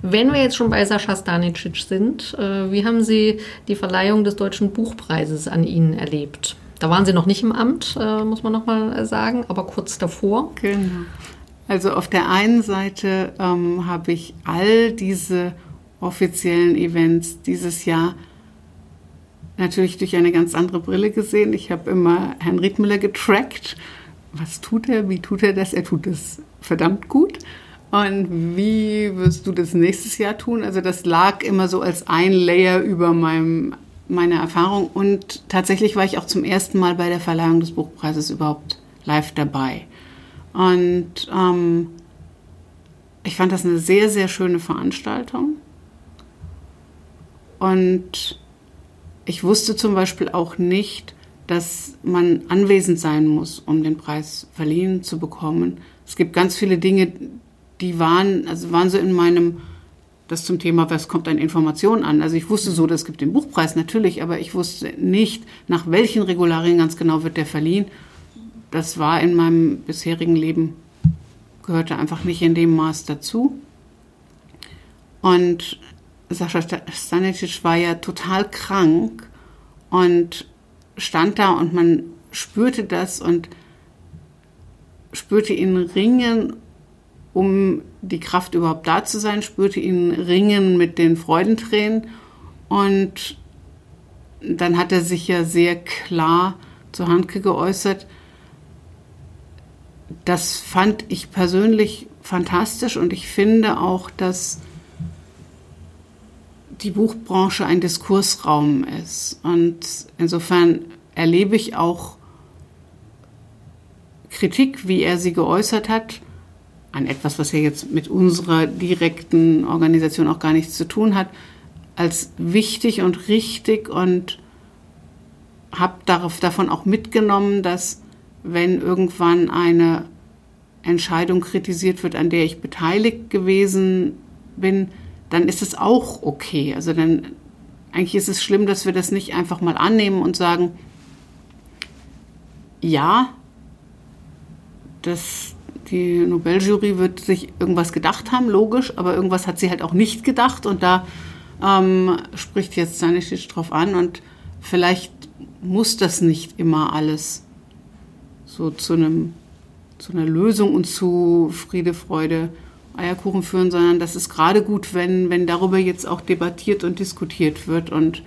Wenn wir jetzt schon bei Sascha Stanicic sind, äh, wie haben Sie die Verleihung des Deutschen Buchpreises an Ihnen erlebt? Da waren Sie noch nicht im Amt, äh, muss man nochmal sagen, aber kurz davor. Genau. Also auf der einen Seite ähm, habe ich all diese offiziellen Events dieses Jahr natürlich durch eine ganz andere Brille gesehen. Ich habe immer Herrn Riedmüller getrackt. Was tut er? Wie tut er das? Er tut es verdammt gut. Und wie wirst du das nächstes Jahr tun? Also das lag immer so als ein Layer über meinem, meine Erfahrung. Und tatsächlich war ich auch zum ersten Mal bei der Verleihung des Buchpreises überhaupt live dabei. Und ähm, ich fand das eine sehr, sehr schöne Veranstaltung. Und ich wusste zum Beispiel auch nicht, dass man anwesend sein muss, um den Preis verliehen zu bekommen. Es gibt ganz viele Dinge, die waren, also waren so in meinem, das zum Thema, was kommt an Informationen an. Also ich wusste so, es gibt den Buchpreis natürlich, aber ich wusste nicht, nach welchen Regularien ganz genau wird der verliehen. Das war in meinem bisherigen Leben, gehörte einfach nicht in dem Maß dazu. Und Sascha Stanicic war ja total krank und stand da und man spürte das und spürte ihn ringen, um die Kraft überhaupt da zu sein, spürte ihn ringen mit den Freudentränen und dann hat er sich ja sehr klar zu Handke geäußert. Das fand ich persönlich fantastisch und ich finde auch, dass die Buchbranche ein Diskursraum ist. Und insofern erlebe ich auch Kritik, wie er sie geäußert hat, an etwas, was ja jetzt mit unserer direkten Organisation auch gar nichts zu tun hat, als wichtig und richtig und habe davon auch mitgenommen, dass wenn irgendwann eine Entscheidung kritisiert wird, an der ich beteiligt gewesen bin, dann ist es auch okay. Also dann eigentlich ist es schlimm, dass wir das nicht einfach mal annehmen und sagen, ja, das, die Nobeljury wird sich irgendwas gedacht haben, logisch, aber irgendwas hat sie halt auch nicht gedacht und da ähm, spricht jetzt Stanisic drauf an und vielleicht muss das nicht immer alles so zu einem zu einer Lösung und zu Friede, Freude Eierkuchen führen, sondern das ist gerade gut, wenn, wenn darüber jetzt auch debattiert und diskutiert wird und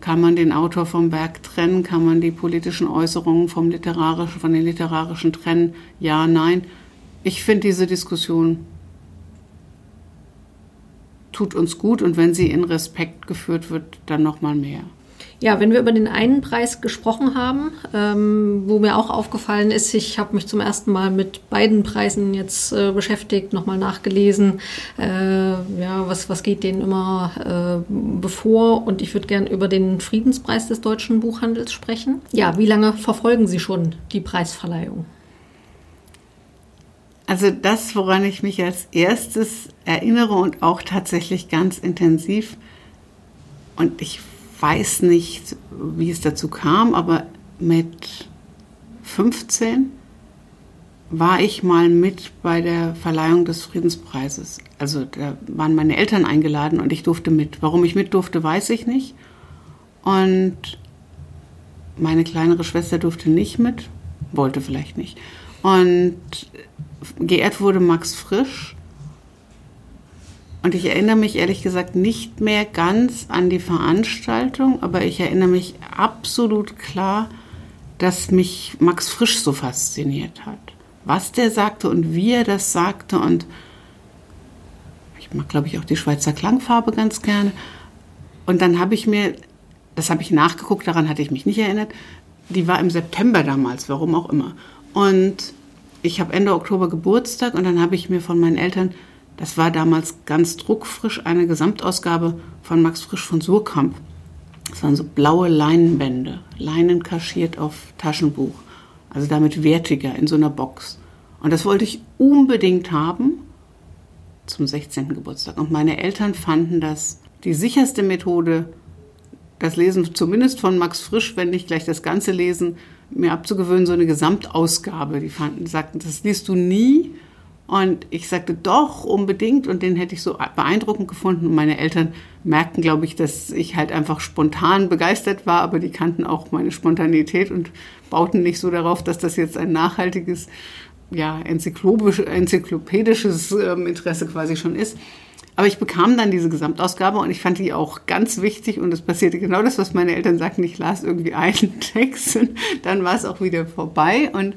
kann man den Autor vom Werk trennen? Kann man die politischen Äußerungen vom literarischen, von den literarischen trennen? Ja, nein. Ich finde diese Diskussion tut uns gut und wenn sie in Respekt geführt wird, dann noch mal mehr. Ja, wenn wir über den einen Preis gesprochen haben, ähm, wo mir auch aufgefallen ist, ich habe mich zum ersten Mal mit beiden Preisen jetzt äh, beschäftigt, nochmal nachgelesen, äh, ja, was, was geht denen immer äh, bevor und ich würde gern über den Friedenspreis des deutschen Buchhandels sprechen. Ja, wie lange verfolgen Sie schon die Preisverleihung? Also das, woran ich mich als erstes erinnere und auch tatsächlich ganz intensiv, und ich weiß nicht, wie es dazu kam, aber mit 15 war ich mal mit bei der Verleihung des Friedenspreises. Also da waren meine Eltern eingeladen und ich durfte mit. Warum ich mit durfte, weiß ich nicht. Und meine kleinere Schwester durfte nicht mit, wollte vielleicht nicht. Und geehrt wurde Max Frisch und ich erinnere mich ehrlich gesagt nicht mehr ganz an die Veranstaltung, aber ich erinnere mich absolut klar, dass mich Max Frisch so fasziniert hat. Was der sagte und wie er das sagte und ich mag, glaube ich, auch die Schweizer Klangfarbe ganz gerne. Und dann habe ich mir, das habe ich nachgeguckt, daran hatte ich mich nicht erinnert, die war im September damals, warum auch immer. Und ich habe Ende Oktober Geburtstag und dann habe ich mir von meinen Eltern das war damals ganz druckfrisch eine Gesamtausgabe von Max Frisch von Surkamp. Das waren so blaue Leinenbände, Leinen kaschiert auf Taschenbuch. Also damit wertiger in so einer Box. Und das wollte ich unbedingt haben zum 16. Geburtstag. Und meine Eltern fanden das die sicherste Methode, das Lesen zumindest von Max Frisch, wenn nicht gleich das ganze Lesen, mir abzugewöhnen, so eine Gesamtausgabe. Die fanden, sagten, das liest du nie und ich sagte, doch, unbedingt. Und den hätte ich so beeindruckend gefunden. Und meine Eltern merkten, glaube ich, dass ich halt einfach spontan begeistert war, aber die kannten auch meine Spontanität und bauten nicht so darauf, dass das jetzt ein nachhaltiges, ja, enzyklopädisches ähm, Interesse quasi schon ist. Aber ich bekam dann diese Gesamtausgabe und ich fand die auch ganz wichtig und es passierte genau das, was meine Eltern sagten. Ich las irgendwie einen Text und dann war es auch wieder vorbei und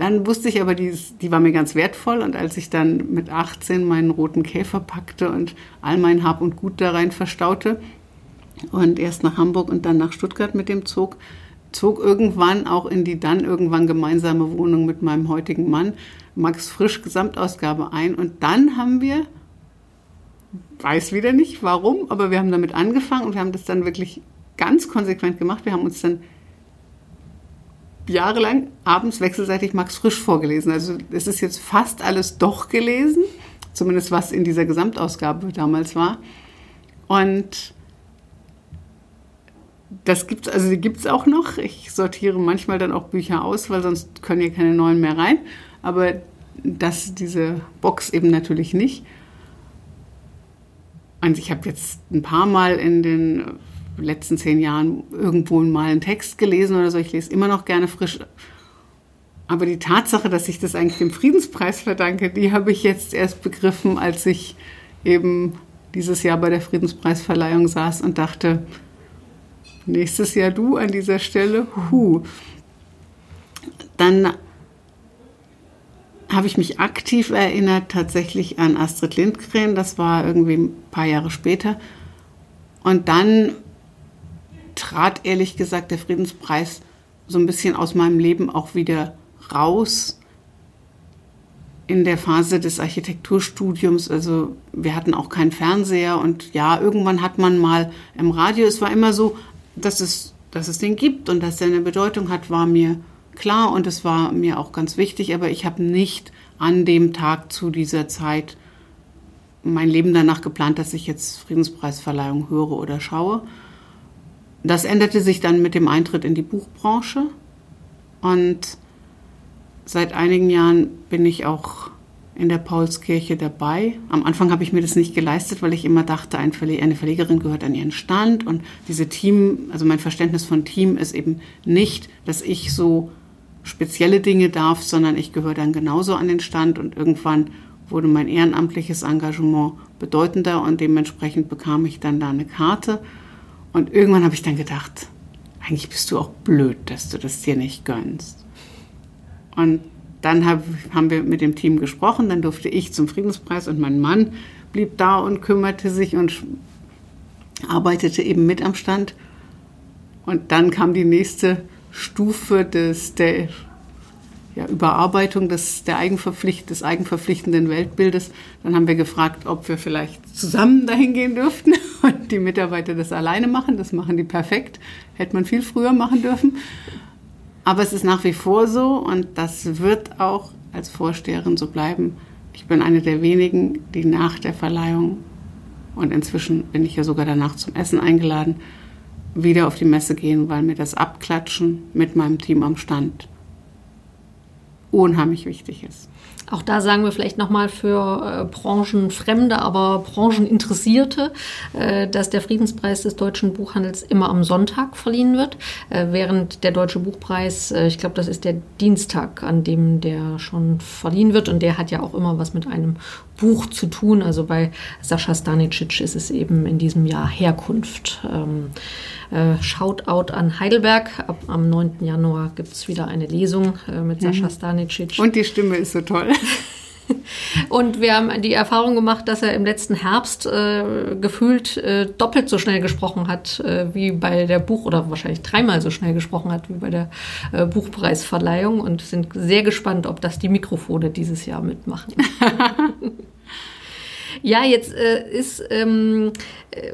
dann wusste ich aber, die, die war mir ganz wertvoll. Und als ich dann mit 18 meinen roten Käfer packte und all mein Hab und Gut da rein verstaute und erst nach Hamburg und dann nach Stuttgart mit dem zog, zog irgendwann auch in die dann irgendwann gemeinsame Wohnung mit meinem heutigen Mann Max Frisch Gesamtausgabe ein. Und dann haben wir, weiß wieder nicht warum, aber wir haben damit angefangen und wir haben das dann wirklich ganz konsequent gemacht. Wir haben uns dann jahrelang abends wechselseitig Max Frisch vorgelesen. Also es ist jetzt fast alles doch gelesen, zumindest was in dieser Gesamtausgabe damals war. Und das gibt's, also die gibt es auch noch. Ich sortiere manchmal dann auch Bücher aus, weil sonst können hier keine neuen mehr rein. Aber das, diese Box eben natürlich nicht. Und ich habe jetzt ein paar Mal in den letzten zehn Jahren irgendwo mal einen Text gelesen oder so. Ich lese immer noch gerne frisch. Aber die Tatsache, dass ich das eigentlich dem Friedenspreis verdanke, die habe ich jetzt erst begriffen, als ich eben dieses Jahr bei der Friedenspreisverleihung saß und dachte, nächstes Jahr du an dieser Stelle, hu. Dann habe ich mich aktiv erinnert tatsächlich an Astrid Lindgren, das war irgendwie ein paar Jahre später. Und dann trat ehrlich gesagt der Friedenspreis so ein bisschen aus meinem Leben auch wieder raus in der Phase des Architekturstudiums. Also wir hatten auch keinen Fernseher und ja, irgendwann hat man mal im Radio, es war immer so, dass es, dass es den gibt und dass er eine Bedeutung hat, war mir klar und es war mir auch ganz wichtig, aber ich habe nicht an dem Tag zu dieser Zeit mein Leben danach geplant, dass ich jetzt Friedenspreisverleihung höre oder schaue. Das änderte sich dann mit dem Eintritt in die Buchbranche. Und seit einigen Jahren bin ich auch in der Paulskirche dabei. Am Anfang habe ich mir das nicht geleistet, weil ich immer dachte, eine Verlegerin gehört an ihren Stand. Und diese Team, also mein Verständnis von Team ist eben nicht, dass ich so spezielle Dinge darf, sondern ich gehöre dann genauso an den Stand. Und irgendwann wurde mein ehrenamtliches Engagement bedeutender und dementsprechend bekam ich dann da eine Karte und irgendwann habe ich dann gedacht, eigentlich bist du auch blöd, dass du das dir nicht gönnst. Und dann hab, haben wir mit dem Team gesprochen, dann durfte ich zum Friedenspreis und mein Mann blieb da und kümmerte sich und arbeitete eben mit am Stand. Und dann kam die nächste Stufe des, der ja, Überarbeitung des, der Eigenverpflicht, des eigenverpflichtenden Weltbildes. Dann haben wir gefragt, ob wir vielleicht zusammen dahin gehen dürften und die Mitarbeiter das alleine machen. Das machen die perfekt. Hätte man viel früher machen dürfen. Aber es ist nach wie vor so und das wird auch als Vorsteherin so bleiben. Ich bin eine der wenigen, die nach der Verleihung und inzwischen bin ich ja sogar danach zum Essen eingeladen, wieder auf die Messe gehen, weil mir das Abklatschen mit meinem Team am Stand unheimlich wichtig ist. Auch da sagen wir vielleicht nochmal für äh, Branchenfremde, aber Brancheninteressierte, äh, dass der Friedenspreis des deutschen Buchhandels immer am Sonntag verliehen wird, äh, während der Deutsche Buchpreis, äh, ich glaube, das ist der Dienstag, an dem der schon verliehen wird und der hat ja auch immer was mit einem Buch zu tun. Also bei Sascha Stanicic ist es eben in diesem Jahr Herkunft. Ähm, äh, Shoutout an Heidelberg. Ab, am 9. Januar gibt es wieder eine Lesung äh, mit Sascha mhm. Stanicic. Und die Stimme ist so toll. Und wir haben die Erfahrung gemacht, dass er im letzten Herbst äh, gefühlt äh, doppelt so schnell gesprochen hat äh, wie bei der Buch oder wahrscheinlich dreimal so schnell gesprochen hat wie bei der äh, Buchpreisverleihung und sind sehr gespannt, ob das die Mikrofone dieses Jahr mitmachen. ja, jetzt äh, ist ähm, äh,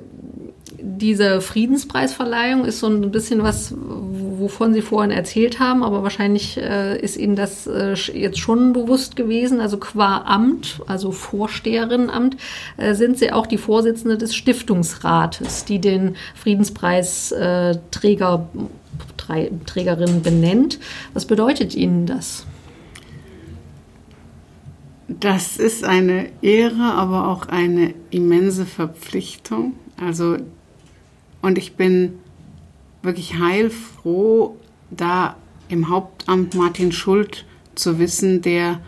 diese Friedenspreisverleihung ist so ein bisschen was, wovon Sie vorhin erzählt haben, aber wahrscheinlich äh, ist Ihnen das äh, jetzt schon bewusst gewesen. Also qua Amt, also Vorsteherinnenamt, äh, sind Sie auch die Vorsitzende des Stiftungsrates, die den Friedenspreisträger, äh, Trägerin benennt. Was bedeutet Ihnen das? Das ist eine Ehre, aber auch eine immense Verpflichtung. Also und ich bin wirklich heilfroh, da im Hauptamt Martin Schult zu wissen, der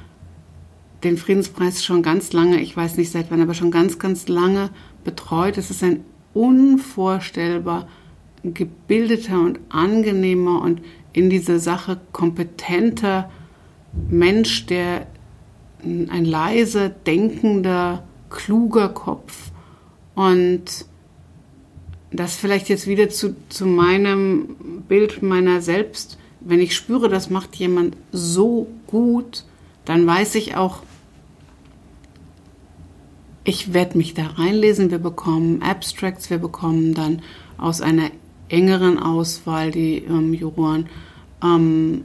den Friedenspreis schon ganz lange, ich weiß nicht seit wann, aber schon ganz, ganz lange betreut. Es ist ein unvorstellbar gebildeter und angenehmer und in dieser Sache kompetenter Mensch, der ein leiser, denkender, kluger Kopf und das vielleicht jetzt wieder zu, zu meinem Bild meiner selbst, wenn ich spüre, das macht jemand so gut, dann weiß ich auch, ich werde mich da reinlesen. Wir bekommen Abstracts, wir bekommen dann aus einer engeren Auswahl die ähm, Juroren ähm,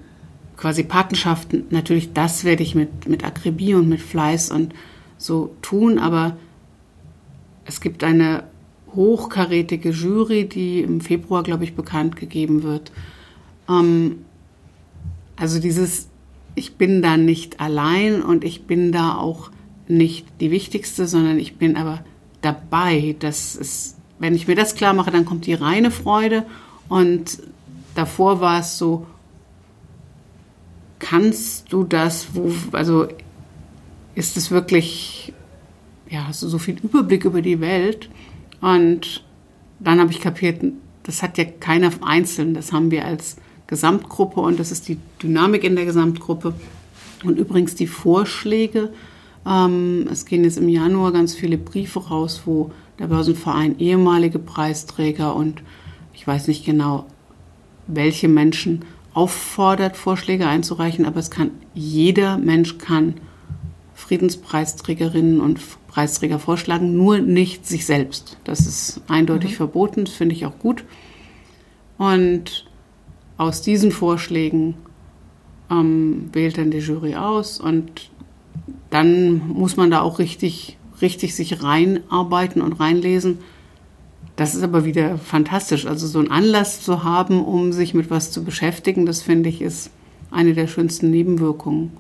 quasi Patenschaften, natürlich das werde ich mit, mit Akribie und mit Fleiß und so tun, aber es gibt eine hochkarätige Jury, die im Februar, glaube ich, bekannt gegeben wird. Ähm, also dieses, ich bin da nicht allein und ich bin da auch nicht die Wichtigste, sondern ich bin aber dabei. Das ist, wenn ich mir das klar mache, dann kommt die reine Freude und davor war es so, kannst du das, wo, also ist es wirklich, ja, hast du so viel Überblick über die Welt? Und dann habe ich kapiert, das hat ja keiner einzeln, das haben wir als Gesamtgruppe und das ist die Dynamik in der Gesamtgruppe. Und übrigens die Vorschläge, ähm, es gehen jetzt im Januar ganz viele Briefe raus, wo der Börsenverein ehemalige Preisträger und ich weiß nicht genau, welche Menschen auffordert, Vorschläge einzureichen, aber es kann jeder Mensch kann Friedenspreisträgerinnen und Preisträger vorschlagen, nur nicht sich selbst. Das ist eindeutig mhm. verboten, das finde ich auch gut. Und aus diesen Vorschlägen ähm, wählt dann die Jury aus und dann muss man da auch richtig, richtig sich reinarbeiten und reinlesen. Das ist aber wieder fantastisch. Also so einen Anlass zu haben, um sich mit was zu beschäftigen, das finde ich ist eine der schönsten Nebenwirkungen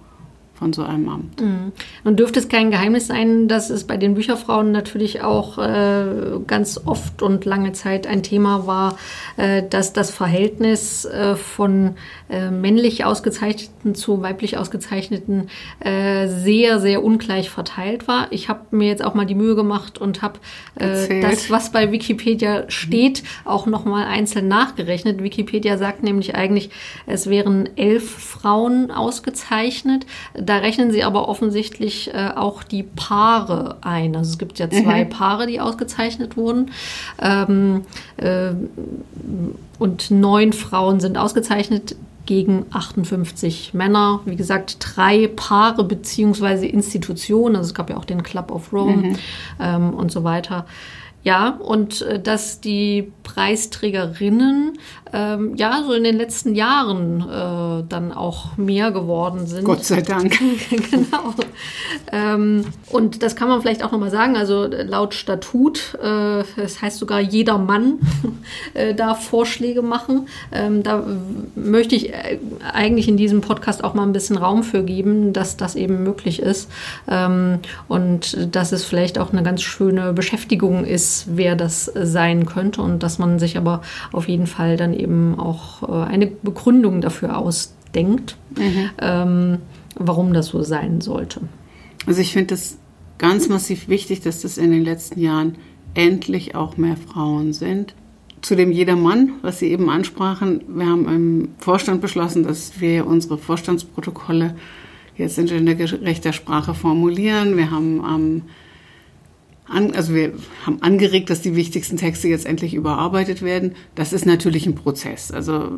von so einem Amt. Mhm. Nun dürfte es kein Geheimnis sein, dass es bei den Bücherfrauen natürlich auch äh, ganz oft und lange Zeit ein Thema war, äh, dass das Verhältnis äh, von äh, männlich ausgezeichneten zu weiblich ausgezeichneten äh, sehr, sehr ungleich verteilt war. Ich habe mir jetzt auch mal die Mühe gemacht und habe äh, das, was bei Wikipedia steht, auch nochmal einzeln nachgerechnet. Wikipedia sagt nämlich eigentlich, es wären elf Frauen ausgezeichnet. Da rechnen sie aber offensichtlich äh, auch die Paare ein. Also es gibt ja zwei mhm. Paare, die ausgezeichnet wurden. Ähm, äh, und neun Frauen sind ausgezeichnet gegen 58 Männer. Wie gesagt, drei Paare beziehungsweise Institutionen. Also es gab ja auch den Club of Rome mhm. ähm, und so weiter. Ja, und äh, dass die Preisträgerinnen ähm, ja so in den letzten Jahren äh, dann auch mehr geworden sind. Gott sei Dank. genau. Ähm, und das kann man vielleicht auch nochmal sagen. Also laut Statut, äh, das heißt sogar jeder Mann äh, darf Vorschläge machen. Ähm, da möchte ich äh, eigentlich in diesem Podcast auch mal ein bisschen Raum für geben, dass das eben möglich ist. Ähm, und dass es vielleicht auch eine ganz schöne Beschäftigung ist wer das sein könnte und dass man sich aber auf jeden Fall dann eben auch äh, eine Begründung dafür ausdenkt, mhm. ähm, warum das so sein sollte. Also ich finde es ganz massiv wichtig, dass das in den letzten Jahren endlich auch mehr Frauen sind. Zu dem Jedermann, was Sie eben ansprachen, wir haben im Vorstand beschlossen, dass wir unsere Vorstandsprotokolle jetzt in gendergerechter Sprache formulieren. Wir haben am an, also wir haben angeregt, dass die wichtigsten Texte jetzt endlich überarbeitet werden. Das ist natürlich ein Prozess. Also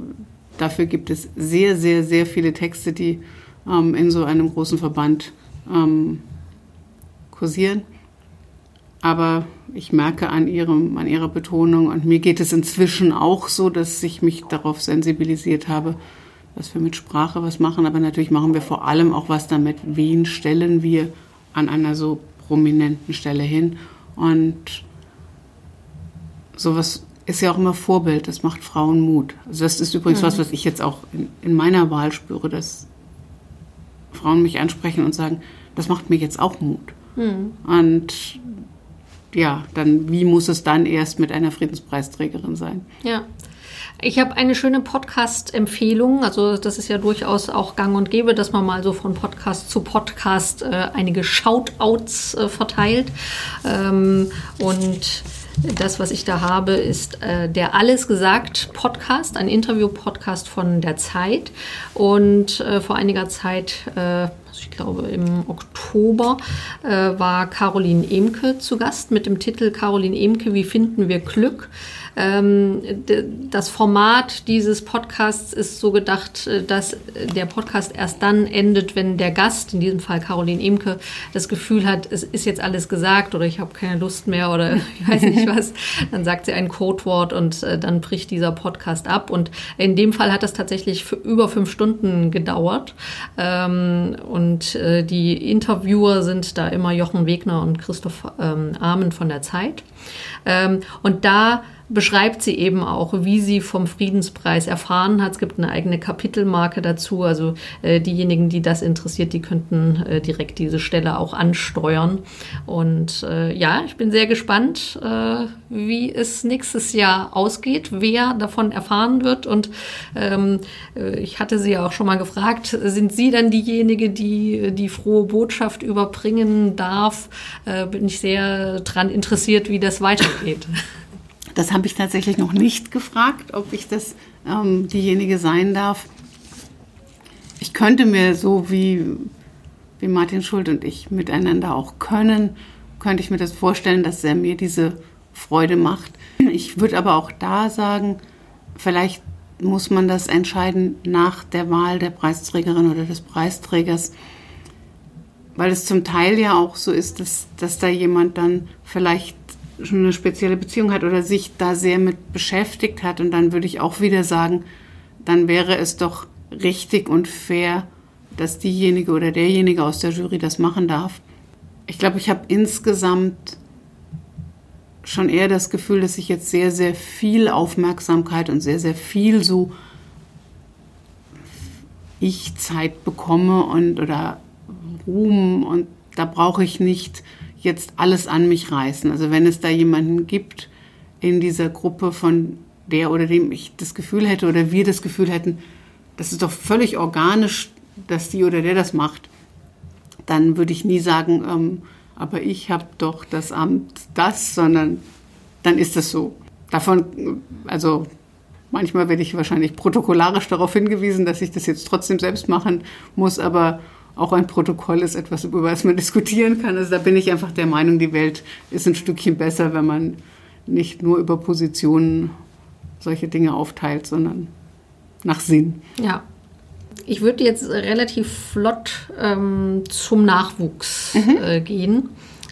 dafür gibt es sehr, sehr, sehr viele Texte, die ähm, in so einem großen Verband ähm, kursieren. Aber ich merke an, ihrem, an ihrer Betonung und mir geht es inzwischen auch so, dass ich mich darauf sensibilisiert habe, dass wir mit Sprache was machen. Aber natürlich machen wir vor allem auch was damit, wen stellen wir an einer so prominenten Stelle hin. Und sowas ist ja auch immer Vorbild, das macht Frauen Mut. Also das ist übrigens mhm. was, was ich jetzt auch in, in, meiner Wahl spüre, dass Frauen mich ansprechen und sagen, das macht mir jetzt auch Mut. Mhm. Und ja, dann, wie muss es dann erst mit einer Friedenspreisträgerin sein? Ja. Ich habe eine schöne Podcast-Empfehlung. Also das ist ja durchaus auch gang und gäbe, dass man mal so von Podcast zu Podcast äh, einige Shoutouts äh, verteilt. Ähm, und das, was ich da habe, ist äh, der Alles gesagt Podcast, ein Interview-Podcast von der Zeit. Und äh, vor einiger Zeit, äh, also ich glaube im Oktober, äh, war Caroline Emke zu Gast mit dem Titel Caroline Emke, wie finden wir Glück? Ähm, das Format dieses Podcasts ist so gedacht, äh, dass der Podcast erst dann endet, wenn der Gast, in diesem Fall Caroline Imke, das Gefühl hat, es ist jetzt alles gesagt oder ich habe keine Lust mehr oder ich weiß nicht was. Dann sagt sie ein Codewort und äh, dann bricht dieser Podcast ab. Und in dem Fall hat das tatsächlich über fünf Stunden gedauert. Ähm, und äh, die Interviewer sind da immer Jochen Wegner und Christoph ähm, Ahmen von der Zeit. Und da beschreibt sie eben auch, wie sie vom Friedenspreis erfahren hat. Es gibt eine eigene Kapitelmarke dazu. Also äh, diejenigen, die das interessiert, die könnten äh, direkt diese Stelle auch ansteuern. Und äh, ja, ich bin sehr gespannt, äh, wie es nächstes Jahr ausgeht, wer davon erfahren wird. Und ähm, äh, ich hatte sie ja auch schon mal gefragt, sind Sie dann diejenige, die die frohe Botschaft überbringen darf? Äh, bin ich sehr daran interessiert, wie das weitergeht. Das habe ich tatsächlich noch nicht gefragt, ob ich das ähm, diejenige sein darf. Ich könnte mir so wie, wie Martin Schult und ich miteinander auch können, könnte ich mir das vorstellen, dass er mir diese Freude macht. Ich würde aber auch da sagen, vielleicht muss man das entscheiden nach der Wahl der Preisträgerin oder des Preisträgers, weil es zum Teil ja auch so ist, dass, dass da jemand dann vielleicht schon eine spezielle Beziehung hat oder sich da sehr mit beschäftigt hat. Und dann würde ich auch wieder sagen, dann wäre es doch richtig und fair, dass diejenige oder derjenige aus der Jury das machen darf. Ich glaube, ich habe insgesamt schon eher das Gefühl, dass ich jetzt sehr, sehr viel Aufmerksamkeit und sehr, sehr viel so Ich-Zeit bekomme und oder Ruhm und da brauche ich nicht jetzt alles an mich reißen. Also wenn es da jemanden gibt in dieser Gruppe, von der oder dem ich das Gefühl hätte oder wir das Gefühl hätten, das ist doch völlig organisch, dass die oder der das macht, dann würde ich nie sagen, ähm, aber ich habe doch das Amt das, sondern dann ist das so. Davon, also manchmal werde ich wahrscheinlich protokollarisch darauf hingewiesen, dass ich das jetzt trotzdem selbst machen muss, aber auch ein Protokoll ist etwas, über was man diskutieren kann. Also da bin ich einfach der Meinung, die Welt ist ein Stückchen besser, wenn man nicht nur über Positionen solche Dinge aufteilt, sondern nach Sinn. Ja. Ich würde jetzt relativ flott ähm, zum Nachwuchs mhm. äh, gehen.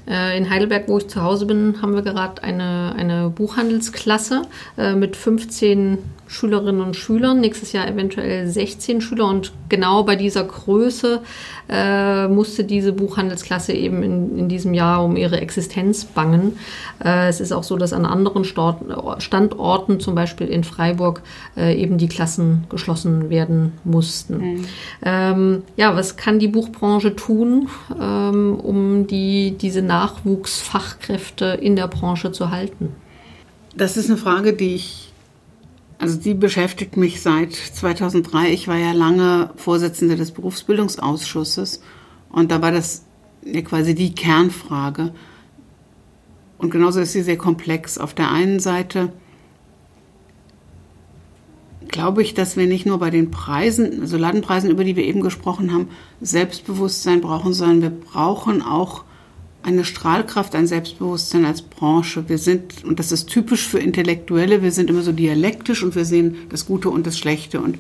Äh, in Heidelberg, wo ich zu Hause bin, haben wir gerade eine, eine Buchhandelsklasse äh, mit 15 Schülerinnen und Schülern, nächstes Jahr eventuell 16 Schüler und genau bei dieser Größe äh, musste diese Buchhandelsklasse eben in, in diesem Jahr um ihre Existenz bangen. Äh, es ist auch so, dass an anderen Standorten, zum Beispiel in Freiburg, äh, eben die Klassen geschlossen werden mussten. Mhm. Ähm, ja, was kann die Buchbranche tun, ähm, um die, diese Nachwuchsfachkräfte in der Branche zu halten? Das ist eine Frage, die ich also die beschäftigt mich seit 2003. Ich war ja lange Vorsitzende des Berufsbildungsausschusses und da war das ja quasi die Kernfrage. Und genauso ist sie sehr komplex. Auf der einen Seite glaube ich, dass wir nicht nur bei den Preisen, also Ladenpreisen, über die wir eben gesprochen haben, Selbstbewusstsein brauchen, sondern wir brauchen auch eine Strahlkraft, ein Selbstbewusstsein als Branche. Wir sind, und das ist typisch für Intellektuelle, wir sind immer so dialektisch und wir sehen das Gute und das Schlechte. Und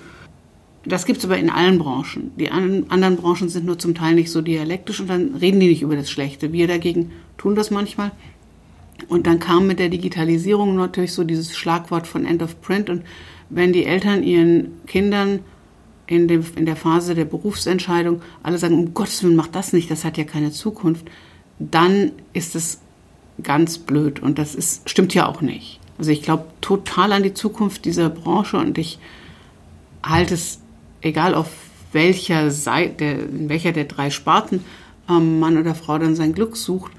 das gibt es aber in allen Branchen. Die anderen Branchen sind nur zum Teil nicht so dialektisch und dann reden die nicht über das Schlechte. Wir dagegen tun das manchmal. Und dann kam mit der Digitalisierung natürlich so dieses Schlagwort von End of Print. Und wenn die Eltern ihren Kindern in, dem, in der Phase der Berufsentscheidung alle sagen, um Gottes Willen, mach das nicht, das hat ja keine Zukunft, dann ist es ganz blöd und das ist, stimmt ja auch nicht. Also ich glaube total an die Zukunft dieser Branche und ich halte es, egal auf welcher Seite, in welcher der drei Sparten ähm, Mann oder Frau dann sein Glück sucht,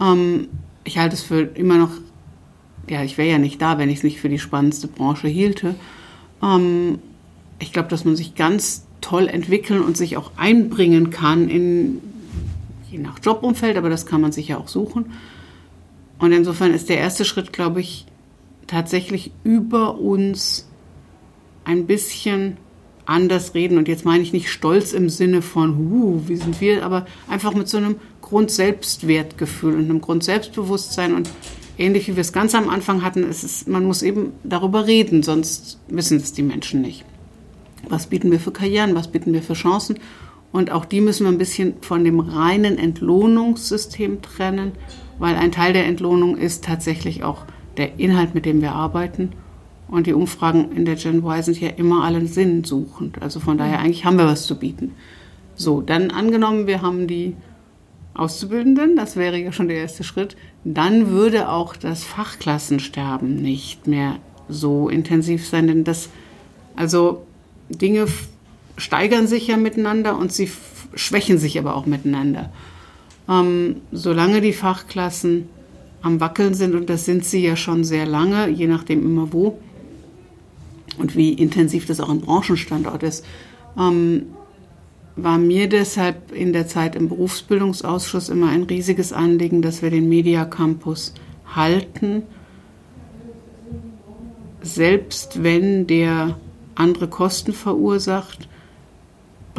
ähm, ich halte es für immer noch, ja, ich wäre ja nicht da, wenn ich es nicht für die spannendste Branche hielte. Ähm, ich glaube, dass man sich ganz toll entwickeln und sich auch einbringen kann in je nach Jobumfeld, aber das kann man sich ja auch suchen. Und insofern ist der erste Schritt, glaube ich, tatsächlich über uns ein bisschen anders reden. Und jetzt meine ich nicht stolz im Sinne von, huh, wie sind wir, aber einfach mit so einem Grundselbstwertgefühl und einem Grundselbstbewusstsein und ähnlich wie wir es ganz am Anfang hatten, es, man muss eben darüber reden, sonst wissen es die Menschen nicht. Was bieten wir für Karrieren, was bieten wir für Chancen? Und auch die müssen wir ein bisschen von dem reinen Entlohnungssystem trennen, weil ein Teil der Entlohnung ist tatsächlich auch der Inhalt, mit dem wir arbeiten. Und die Umfragen in der Gen Y sind ja immer allen Sinn suchend. Also von daher eigentlich haben wir was zu bieten. So, dann angenommen, wir haben die Auszubildenden, das wäre ja schon der erste Schritt, dann würde auch das Fachklassensterben nicht mehr so intensiv sein, denn das, also Dinge steigern sich ja miteinander und sie schwächen sich aber auch miteinander. Ähm, solange die Fachklassen am Wackeln sind, und das sind sie ja schon sehr lange, je nachdem immer wo und wie intensiv das auch ein Branchenstandort ist, ähm, war mir deshalb in der Zeit im Berufsbildungsausschuss immer ein riesiges Anliegen, dass wir den Media Campus halten, selbst wenn der andere Kosten verursacht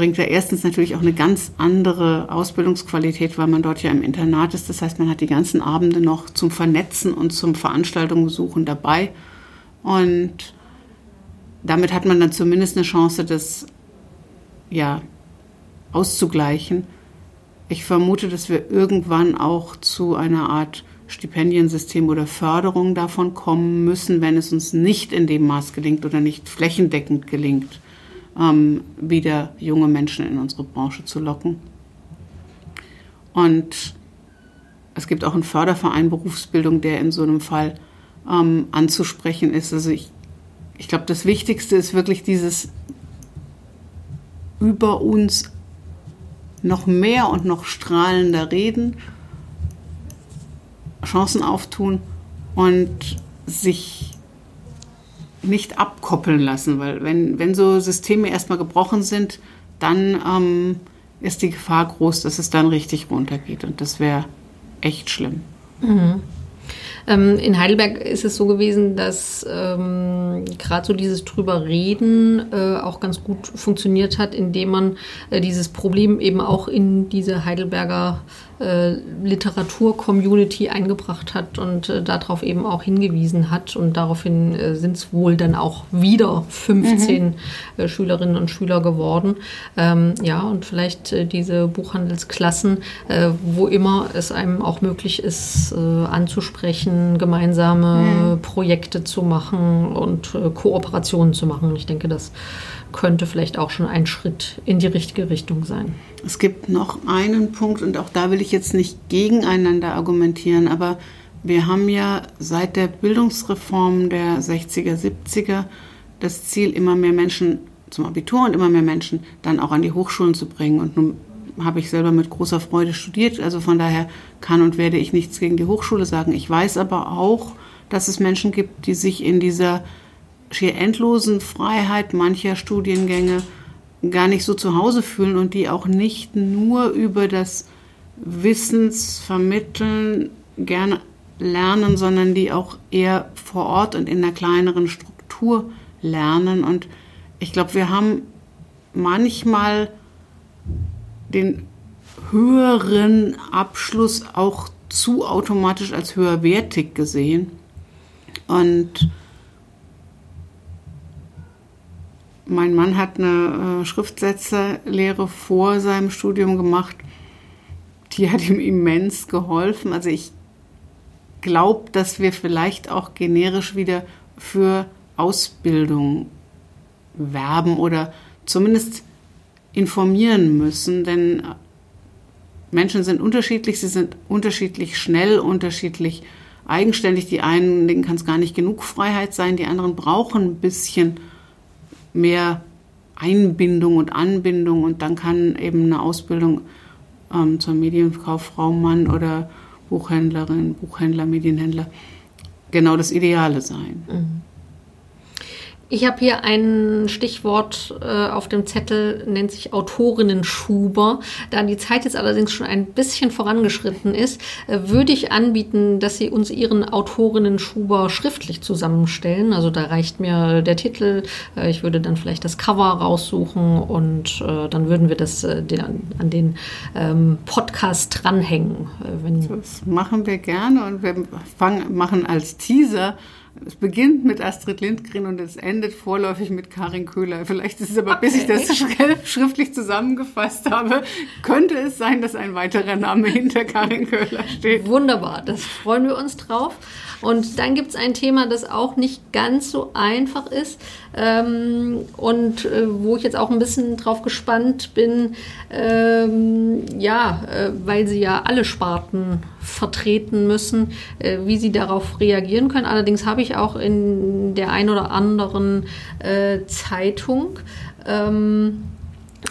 bringt er erstens natürlich auch eine ganz andere Ausbildungsqualität, weil man dort ja im Internat ist. Das heißt, man hat die ganzen Abende noch zum Vernetzen und zum Veranstaltungen suchen dabei. Und damit hat man dann zumindest eine Chance, das ja auszugleichen. Ich vermute, dass wir irgendwann auch zu einer Art Stipendiensystem oder Förderung davon kommen müssen, wenn es uns nicht in dem Maß gelingt oder nicht flächendeckend gelingt ähm, wieder junge Menschen in unsere Branche zu locken. Und es gibt auch einen Förderverein Berufsbildung, der in so einem Fall ähm, anzusprechen ist. Also ich, ich glaube, das Wichtigste ist wirklich dieses über uns noch mehr und noch strahlender reden, Chancen auftun und sich nicht abkoppeln lassen, weil wenn, wenn so Systeme erstmal gebrochen sind, dann ähm, ist die Gefahr groß, dass es dann richtig runtergeht und das wäre echt schlimm. Mhm. Ähm, in Heidelberg ist es so gewesen, dass ähm, gerade so dieses drüber reden äh, auch ganz gut funktioniert hat, indem man äh, dieses Problem eben auch in diese Heidelberger äh, Literatur-Community eingebracht hat und äh, darauf eben auch hingewiesen hat. Und daraufhin äh, sind es wohl dann auch wieder 15 mhm. Äh, Schülerinnen und Schüler geworden. Ähm, ja, und vielleicht äh, diese Buchhandelsklassen, äh, wo immer es einem auch möglich ist, anzusprechen, gemeinsame mhm. Projekte zu machen und Kooperationen zu machen. Ich denke, das könnte vielleicht auch schon ein Schritt in die richtige Richtung sein. Es gibt noch einen Punkt und auch da will ich jetzt nicht gegeneinander argumentieren, aber wir haben ja seit der Bildungsreform der 60er, 70er das Ziel, immer mehr Menschen zum Abitur und immer mehr Menschen dann auch an die Hochschulen zu bringen. Und nun habe ich selber mit großer Freude studiert, also von daher kann und werde ich nichts gegen die Hochschule sagen. Ich weiß aber auch, dass es Menschen gibt, die sich in dieser schier endlosen Freiheit mancher Studiengänge gar nicht so zu Hause fühlen und die auch nicht nur über das Wissensvermitteln gerne lernen, sondern die auch eher vor Ort und in einer kleineren Struktur lernen. Und ich glaube, wir haben manchmal den höheren Abschluss auch zu automatisch als höherwertig gesehen. Und Mein Mann hat eine äh, Schriftsetzerlehre vor seinem Studium gemacht. Die hat ihm immens geholfen. Also ich glaube, dass wir vielleicht auch generisch wieder für Ausbildung werben oder zumindest informieren müssen, denn Menschen sind unterschiedlich, sie sind unterschiedlich schnell, unterschiedlich eigenständig. Die einen, denen kann es gar nicht genug Freiheit sein, die anderen brauchen ein bisschen mehr Einbindung und Anbindung und dann kann eben eine Ausbildung ähm, zur Medienkauffrau, Mann oder Buchhändlerin, Buchhändler, Medienhändler genau das Ideale sein. Mhm. Ich habe hier ein Stichwort äh, auf dem Zettel, nennt sich Autorinnen-Schuber. Da die Zeit jetzt allerdings schon ein bisschen vorangeschritten ist, äh, würde ich anbieten, dass Sie uns Ihren Autorinnen-Schuber schriftlich zusammenstellen. Also da reicht mir der Titel. Äh, ich würde dann vielleicht das Cover raussuchen und äh, dann würden wir das äh, den, an den ähm, Podcast dranhängen. Äh, das machen wir gerne und wir fangen, machen als Teaser es beginnt mit Astrid Lindgren und es endet vorläufig mit Karin Köhler. Vielleicht ist es aber, okay. bis ich das schriftlich zusammengefasst habe, könnte es sein, dass ein weiterer Name hinter Karin Köhler steht. Wunderbar, das freuen wir uns drauf. Und dann gibt es ein Thema, das auch nicht ganz so einfach ist ähm, und äh, wo ich jetzt auch ein bisschen drauf gespannt bin, ähm, ja, äh, weil sie ja alle Sparten vertreten müssen, äh, wie sie darauf reagieren können. Allerdings habe ich auch in der ein oder anderen äh, Zeitung ähm,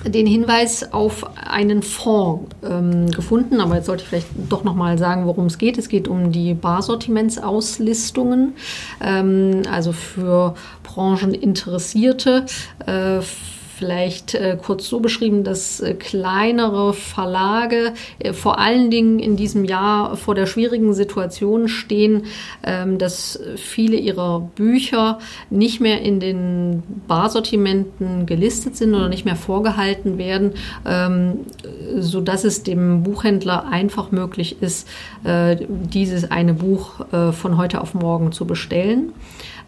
den Hinweis auf einen Fonds ähm, gefunden, aber jetzt sollte ich vielleicht doch noch mal sagen, worum es geht. Es geht um die Barsortimentauslistungen, ähm, also für Brancheninteressierte. Äh, vielleicht äh, kurz so beschrieben, dass äh, kleinere Verlage äh, vor allen Dingen in diesem Jahr vor der schwierigen Situation stehen, ähm, dass viele ihrer Bücher nicht mehr in den Barsortimenten gelistet sind oder nicht mehr vorgehalten werden, ähm, sodass es dem Buchhändler einfach möglich ist, äh, dieses eine Buch äh, von heute auf morgen zu bestellen.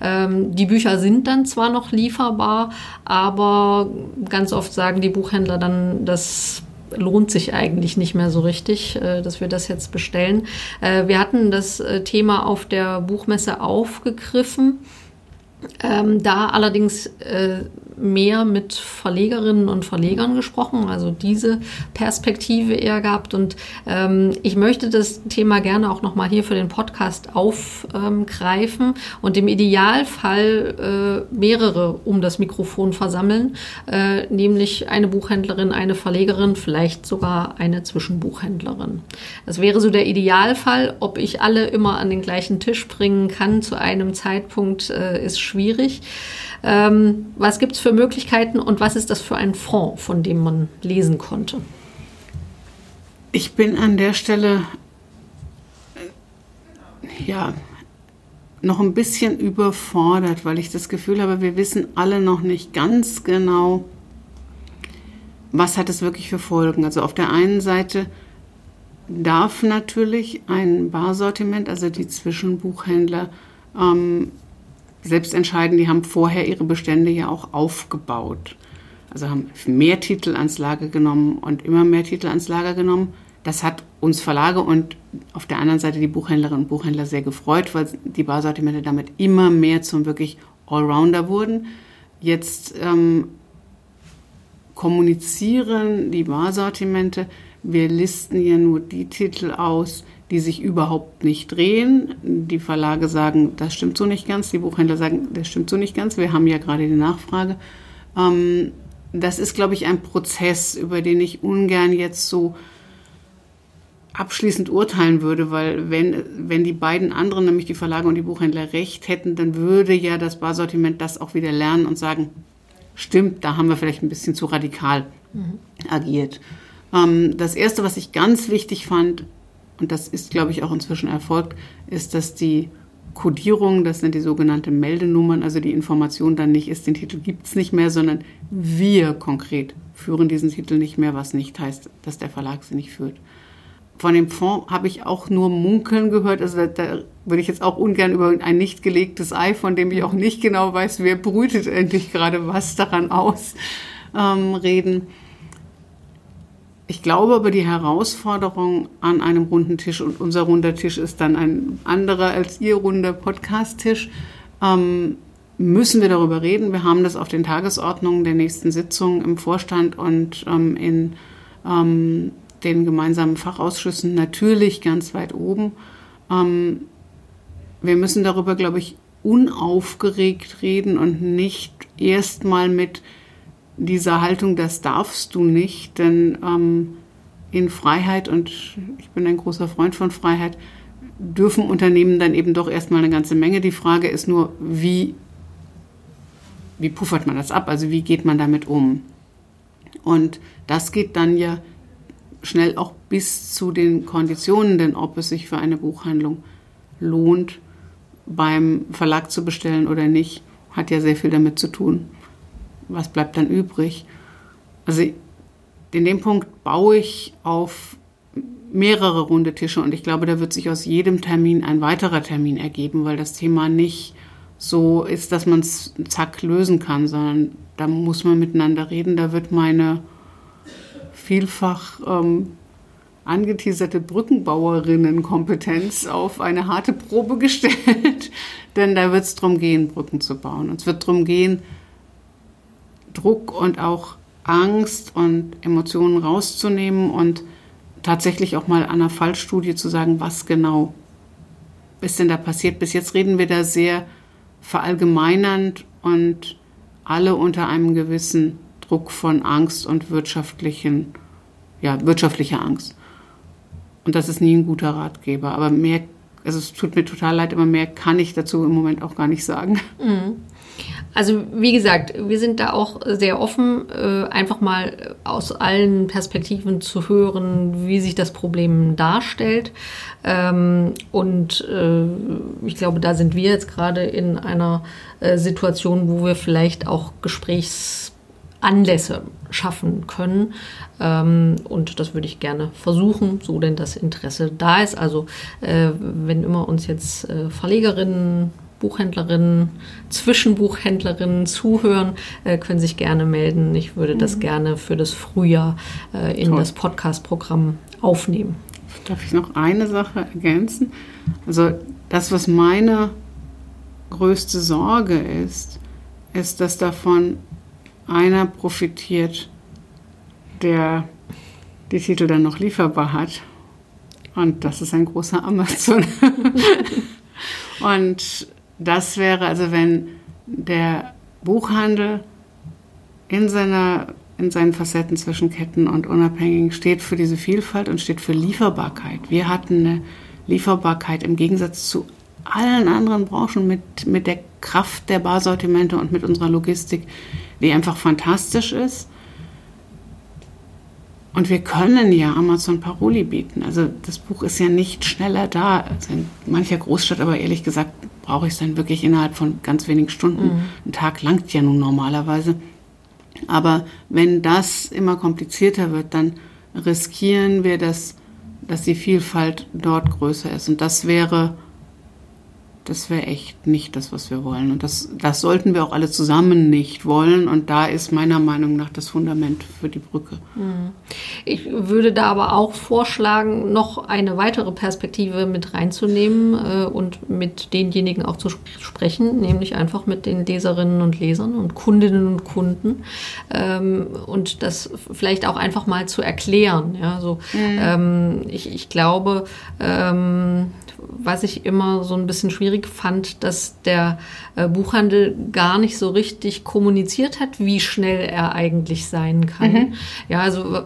Ähm, die Bücher sind dann zwar noch lieferbar, aber ganz oft sagen die Buchhändler dann, das lohnt sich eigentlich nicht mehr so richtig, äh, dass wir das jetzt bestellen. Äh, wir hatten das äh, Thema auf der Buchmesse aufgegriffen. Ähm, da allerdings mehr mit Verlegerinnen und Verlegern gesprochen, also diese Perspektive eher gehabt. Und ähm, ich möchte das Thema gerne auch nochmal hier für den Podcast aufgreifen ähm, und im Idealfall äh, mehrere um das Mikrofon versammeln, äh, nämlich eine Buchhändlerin, eine Verlegerin, vielleicht sogar eine Zwischenbuchhändlerin. Das wäre so der Idealfall. Ob ich alle immer an den gleichen Tisch bringen kann zu einem Zeitpunkt, äh, ist schwierig. Ähm, was gibt es für Möglichkeiten und was ist das für ein Fonds, von dem man lesen konnte? Ich bin an der Stelle äh, ja noch ein bisschen überfordert, weil ich das Gefühl habe, wir wissen alle noch nicht ganz genau, was hat es wirklich für Folgen. Also auf der einen Seite darf natürlich ein Barsortiment, also die Zwischenbuchhändler, ähm, selbst entscheiden, die haben vorher ihre Bestände ja auch aufgebaut. Also haben mehr Titel ans Lager genommen und immer mehr Titel ans Lager genommen. Das hat uns Verlage und auf der anderen Seite die Buchhändlerinnen und Buchhändler sehr gefreut, weil die Barsortimente damit immer mehr zum wirklich Allrounder wurden. Jetzt ähm, kommunizieren die Barsortimente, wir listen ja nur die Titel aus, die sich überhaupt nicht drehen. Die Verlage sagen, das stimmt so nicht ganz. Die Buchhändler sagen, das stimmt so nicht ganz. Wir haben ja gerade die Nachfrage. Ähm, das ist, glaube ich, ein Prozess, über den ich ungern jetzt so abschließend urteilen würde, weil wenn, wenn die beiden anderen, nämlich die Verlage und die Buchhändler, recht hätten, dann würde ja das Barsortiment das auch wieder lernen und sagen, stimmt, da haben wir vielleicht ein bisschen zu radikal mhm. agiert. Ähm, das Erste, was ich ganz wichtig fand, und das ist, glaube ich, auch inzwischen erfolgt, ist, dass die Codierung, das sind die sogenannten Meldenummern, also die Information dann nicht ist, den Titel gibt es nicht mehr, sondern wir konkret führen diesen Titel nicht mehr, was nicht heißt, dass der Verlag sie nicht führt. Von dem Fonds habe ich auch nur Munkeln gehört. Also da, da, würde ich jetzt auch ungern über ein nicht gelegtes Ei, von dem ich auch nicht genau weiß, wer brütet endlich gerade was daran aus, ähm, reden. Ich glaube aber, die Herausforderung an einem runden Tisch, und unser runder Tisch ist dann ein anderer als Ihr runder Podcast-Tisch, ähm, müssen wir darüber reden. Wir haben das auf den Tagesordnungen der nächsten Sitzung im Vorstand und ähm, in ähm, den gemeinsamen Fachausschüssen natürlich ganz weit oben. Ähm, wir müssen darüber, glaube ich, unaufgeregt reden und nicht erstmal mit dieser Haltung, das darfst du nicht, denn ähm, in Freiheit, und ich bin ein großer Freund von Freiheit, dürfen Unternehmen dann eben doch erstmal eine ganze Menge. Die Frage ist nur, wie wie puffert man das ab? Also wie geht man damit um? Und das geht dann ja schnell auch bis zu den Konditionen, denn ob es sich für eine Buchhandlung lohnt, beim Verlag zu bestellen oder nicht, hat ja sehr viel damit zu tun. Was bleibt dann übrig? Also in dem Punkt baue ich auf mehrere runde Tische und ich glaube, da wird sich aus jedem Termin ein weiterer Termin ergeben, weil das Thema nicht so ist, dass man es zack lösen kann, sondern da muss man miteinander reden. Da wird meine vielfach ähm, angeteaserte Brückenbauerinnenkompetenz auf eine harte Probe gestellt, denn da wird es darum gehen, Brücken zu bauen. Und es wird darum gehen, Druck und auch Angst und Emotionen rauszunehmen und tatsächlich auch mal an einer Fallstudie zu sagen, was genau ist denn da passiert. Bis jetzt reden wir da sehr verallgemeinernd und alle unter einem gewissen Druck von Angst und wirtschaftlichen, ja, wirtschaftlicher Angst. Und das ist nie ein guter Ratgeber. Aber mehr, also es tut mir total leid, aber mehr kann ich dazu im Moment auch gar nicht sagen. Mhm. Also wie gesagt, wir sind da auch sehr offen, äh, einfach mal aus allen Perspektiven zu hören, wie sich das Problem darstellt. Ähm, und äh, ich glaube, da sind wir jetzt gerade in einer äh, Situation, wo wir vielleicht auch Gesprächsanlässe schaffen können. Ähm, und das würde ich gerne versuchen, so denn das Interesse da ist. Also wenn immer uns jetzt Verlegerinnen Buchhändlerinnen, Zwischenbuchhändlerinnen zuhören, äh, können sich gerne melden. Ich würde das mhm. gerne für das Frühjahr äh, in Toll. das Podcast-Programm aufnehmen. Darf ich noch eine Sache ergänzen? Also das, was meine größte Sorge ist, ist, dass davon einer profitiert, der die Titel dann noch lieferbar hat. Und das ist ein großer Amazon. und das wäre also, wenn der Buchhandel in, seiner, in seinen Facetten zwischen Ketten und Unabhängigen steht für diese Vielfalt und steht für Lieferbarkeit. Wir hatten eine Lieferbarkeit im Gegensatz zu allen anderen Branchen mit, mit der Kraft der Barsortimente und mit unserer Logistik, die einfach fantastisch ist. Und wir können ja Amazon Paroli bieten. Also das Buch ist ja nicht schneller da. Also in mancher Großstadt, aber ehrlich gesagt brauche ich es dann wirklich innerhalb von ganz wenigen Stunden. Mhm. Ein Tag langt ja nun normalerweise. Aber wenn das immer komplizierter wird, dann riskieren wir, dass, dass die Vielfalt dort größer ist. Und das wäre das wäre echt nicht das, was wir wollen. Und das, das sollten wir auch alle zusammen nicht wollen. Und da ist meiner Meinung nach das Fundament für die Brücke. Hm. Ich würde da aber auch vorschlagen, noch eine weitere Perspektive mit reinzunehmen äh, und mit denjenigen auch zu sprechen, nämlich einfach mit den Leserinnen und Lesern und Kundinnen und Kunden. Ähm, und das vielleicht auch einfach mal zu erklären. Ja, so, mhm. ähm, ich, ich glaube, ähm, was ich immer so ein bisschen schwierig fand, dass der äh, Buchhandel gar nicht so richtig kommuniziert hat, wie schnell er eigentlich sein kann. Mhm. Ja, also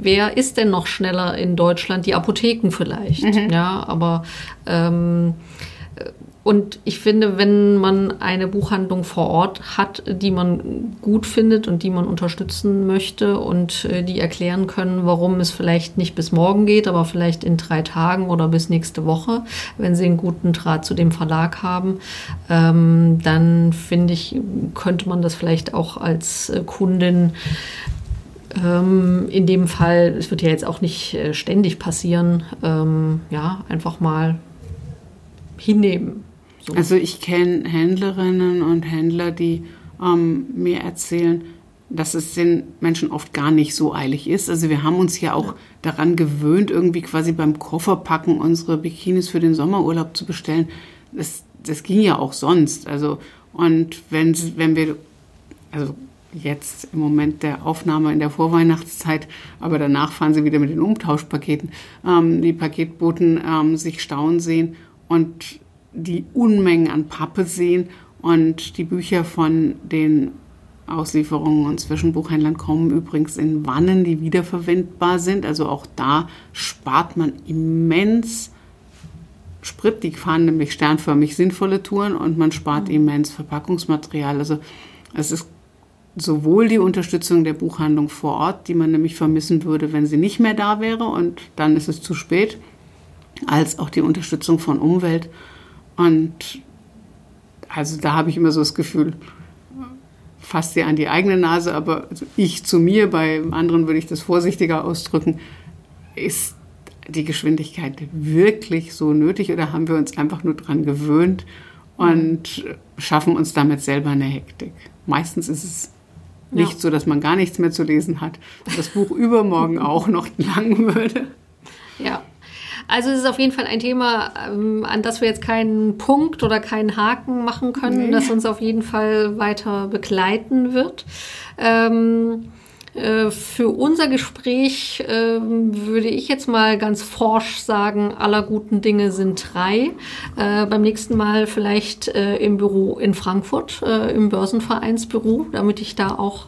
wer ist denn noch schneller in Deutschland? Die Apotheken vielleicht. Mhm. Ja, aber ähm, und ich finde, wenn man eine Buchhandlung vor Ort hat, die man gut findet und die man unterstützen möchte und äh, die erklären können, warum es vielleicht nicht bis morgen geht, aber vielleicht in drei Tagen oder bis nächste Woche, wenn sie einen guten Draht zu dem Verlag haben, ähm, dann finde ich, könnte man das vielleicht auch als äh, Kundin ähm, in dem Fall, es wird ja jetzt auch nicht äh, ständig passieren, ähm, ja, einfach mal hinnehmen. So. Also ich kenne Händlerinnen und Händler, die ähm, mir erzählen, dass es den Menschen oft gar nicht so eilig ist. Also wir haben uns ja auch ja. daran gewöhnt, irgendwie quasi beim Kofferpacken unsere Bikinis für den Sommerurlaub zu bestellen. Das, das ging ja auch sonst. Also und wenn, wenn wir, also jetzt im Moment der Aufnahme in der Vorweihnachtszeit, aber danach fahren sie wieder mit den Umtauschpaketen, ähm, die Paketboten ähm, sich stauen sehen und die Unmengen an Pappe sehen und die Bücher von den Auslieferungen und Zwischenbuchhändlern kommen übrigens in Wannen, die wiederverwendbar sind. Also auch da spart man immens Sprit. Die fahren nämlich sternförmig sinnvolle Touren und man spart mhm. immens Verpackungsmaterial. Also Es ist sowohl die Unterstützung der Buchhandlung vor Ort, die man nämlich vermissen würde, wenn sie nicht mehr da wäre und dann ist es zu spät, als auch die Unterstützung von Umwelt. Und also da habe ich immer so das Gefühl, fasst sie an die eigene Nase, aber also ich zu mir, bei anderen würde ich das vorsichtiger ausdrücken, ist die Geschwindigkeit wirklich so nötig oder haben wir uns einfach nur daran gewöhnt und schaffen uns damit selber eine Hektik? Meistens ist es nicht ja. so, dass man gar nichts mehr zu lesen hat. Das Buch übermorgen auch noch lang würde. Ja. Also es ist auf jeden Fall ein Thema, ähm, an das wir jetzt keinen Punkt oder keinen Haken machen können, nee. das uns auf jeden Fall weiter begleiten wird. Ähm, äh, für unser Gespräch äh, würde ich jetzt mal ganz forsch sagen, aller guten Dinge sind drei. Äh, beim nächsten Mal vielleicht äh, im Büro in Frankfurt, äh, im Börsenvereinsbüro, damit ich da auch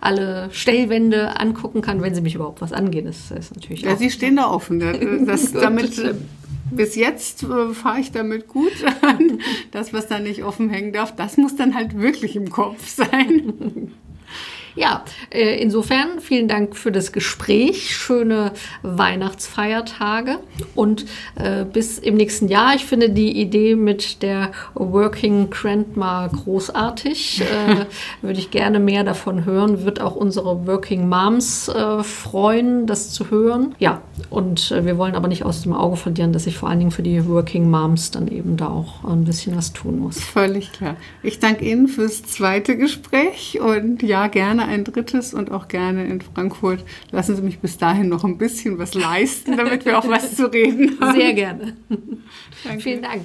alle Stellwände angucken kann, wenn sie mich überhaupt was angehen. Das ist natürlich ja, Sie stehen da offen. Das, damit bis jetzt äh, fahre ich damit gut. das, was da nicht offen hängen darf, das muss dann halt wirklich im Kopf sein. Ja, äh, insofern vielen Dank für das Gespräch. Schöne Weihnachtsfeiertage und äh, bis im nächsten Jahr. Ich finde die Idee mit der Working Grandma großartig. Äh, würde ich gerne mehr davon hören. Wird auch unsere Working Moms äh, freuen, das zu hören. Ja, und wir wollen aber nicht aus dem Auge verlieren, dass ich vor allen Dingen für die Working Moms dann eben da auch ein bisschen was tun muss. Völlig klar. Ich danke Ihnen fürs zweite Gespräch und ja, gerne ein drittes und auch gerne in Frankfurt. Lassen Sie mich bis dahin noch ein bisschen was leisten, damit wir auch was zu reden haben. Sehr gerne. Danke. Vielen Dank.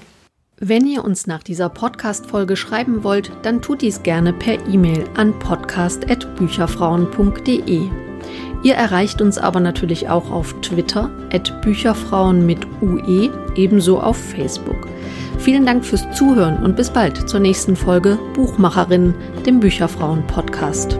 Wenn ihr uns nach dieser Podcast-Folge schreiben wollt, dann tut dies gerne per E-Mail an podcast.bücherfrauen.de. Ihr erreicht uns aber natürlich auch auf Twitter, at Bücherfrauen mit UE, ebenso auf Facebook. Vielen Dank fürs Zuhören und bis bald zur nächsten Folge Buchmacherin, dem Bücherfrauen-Podcast.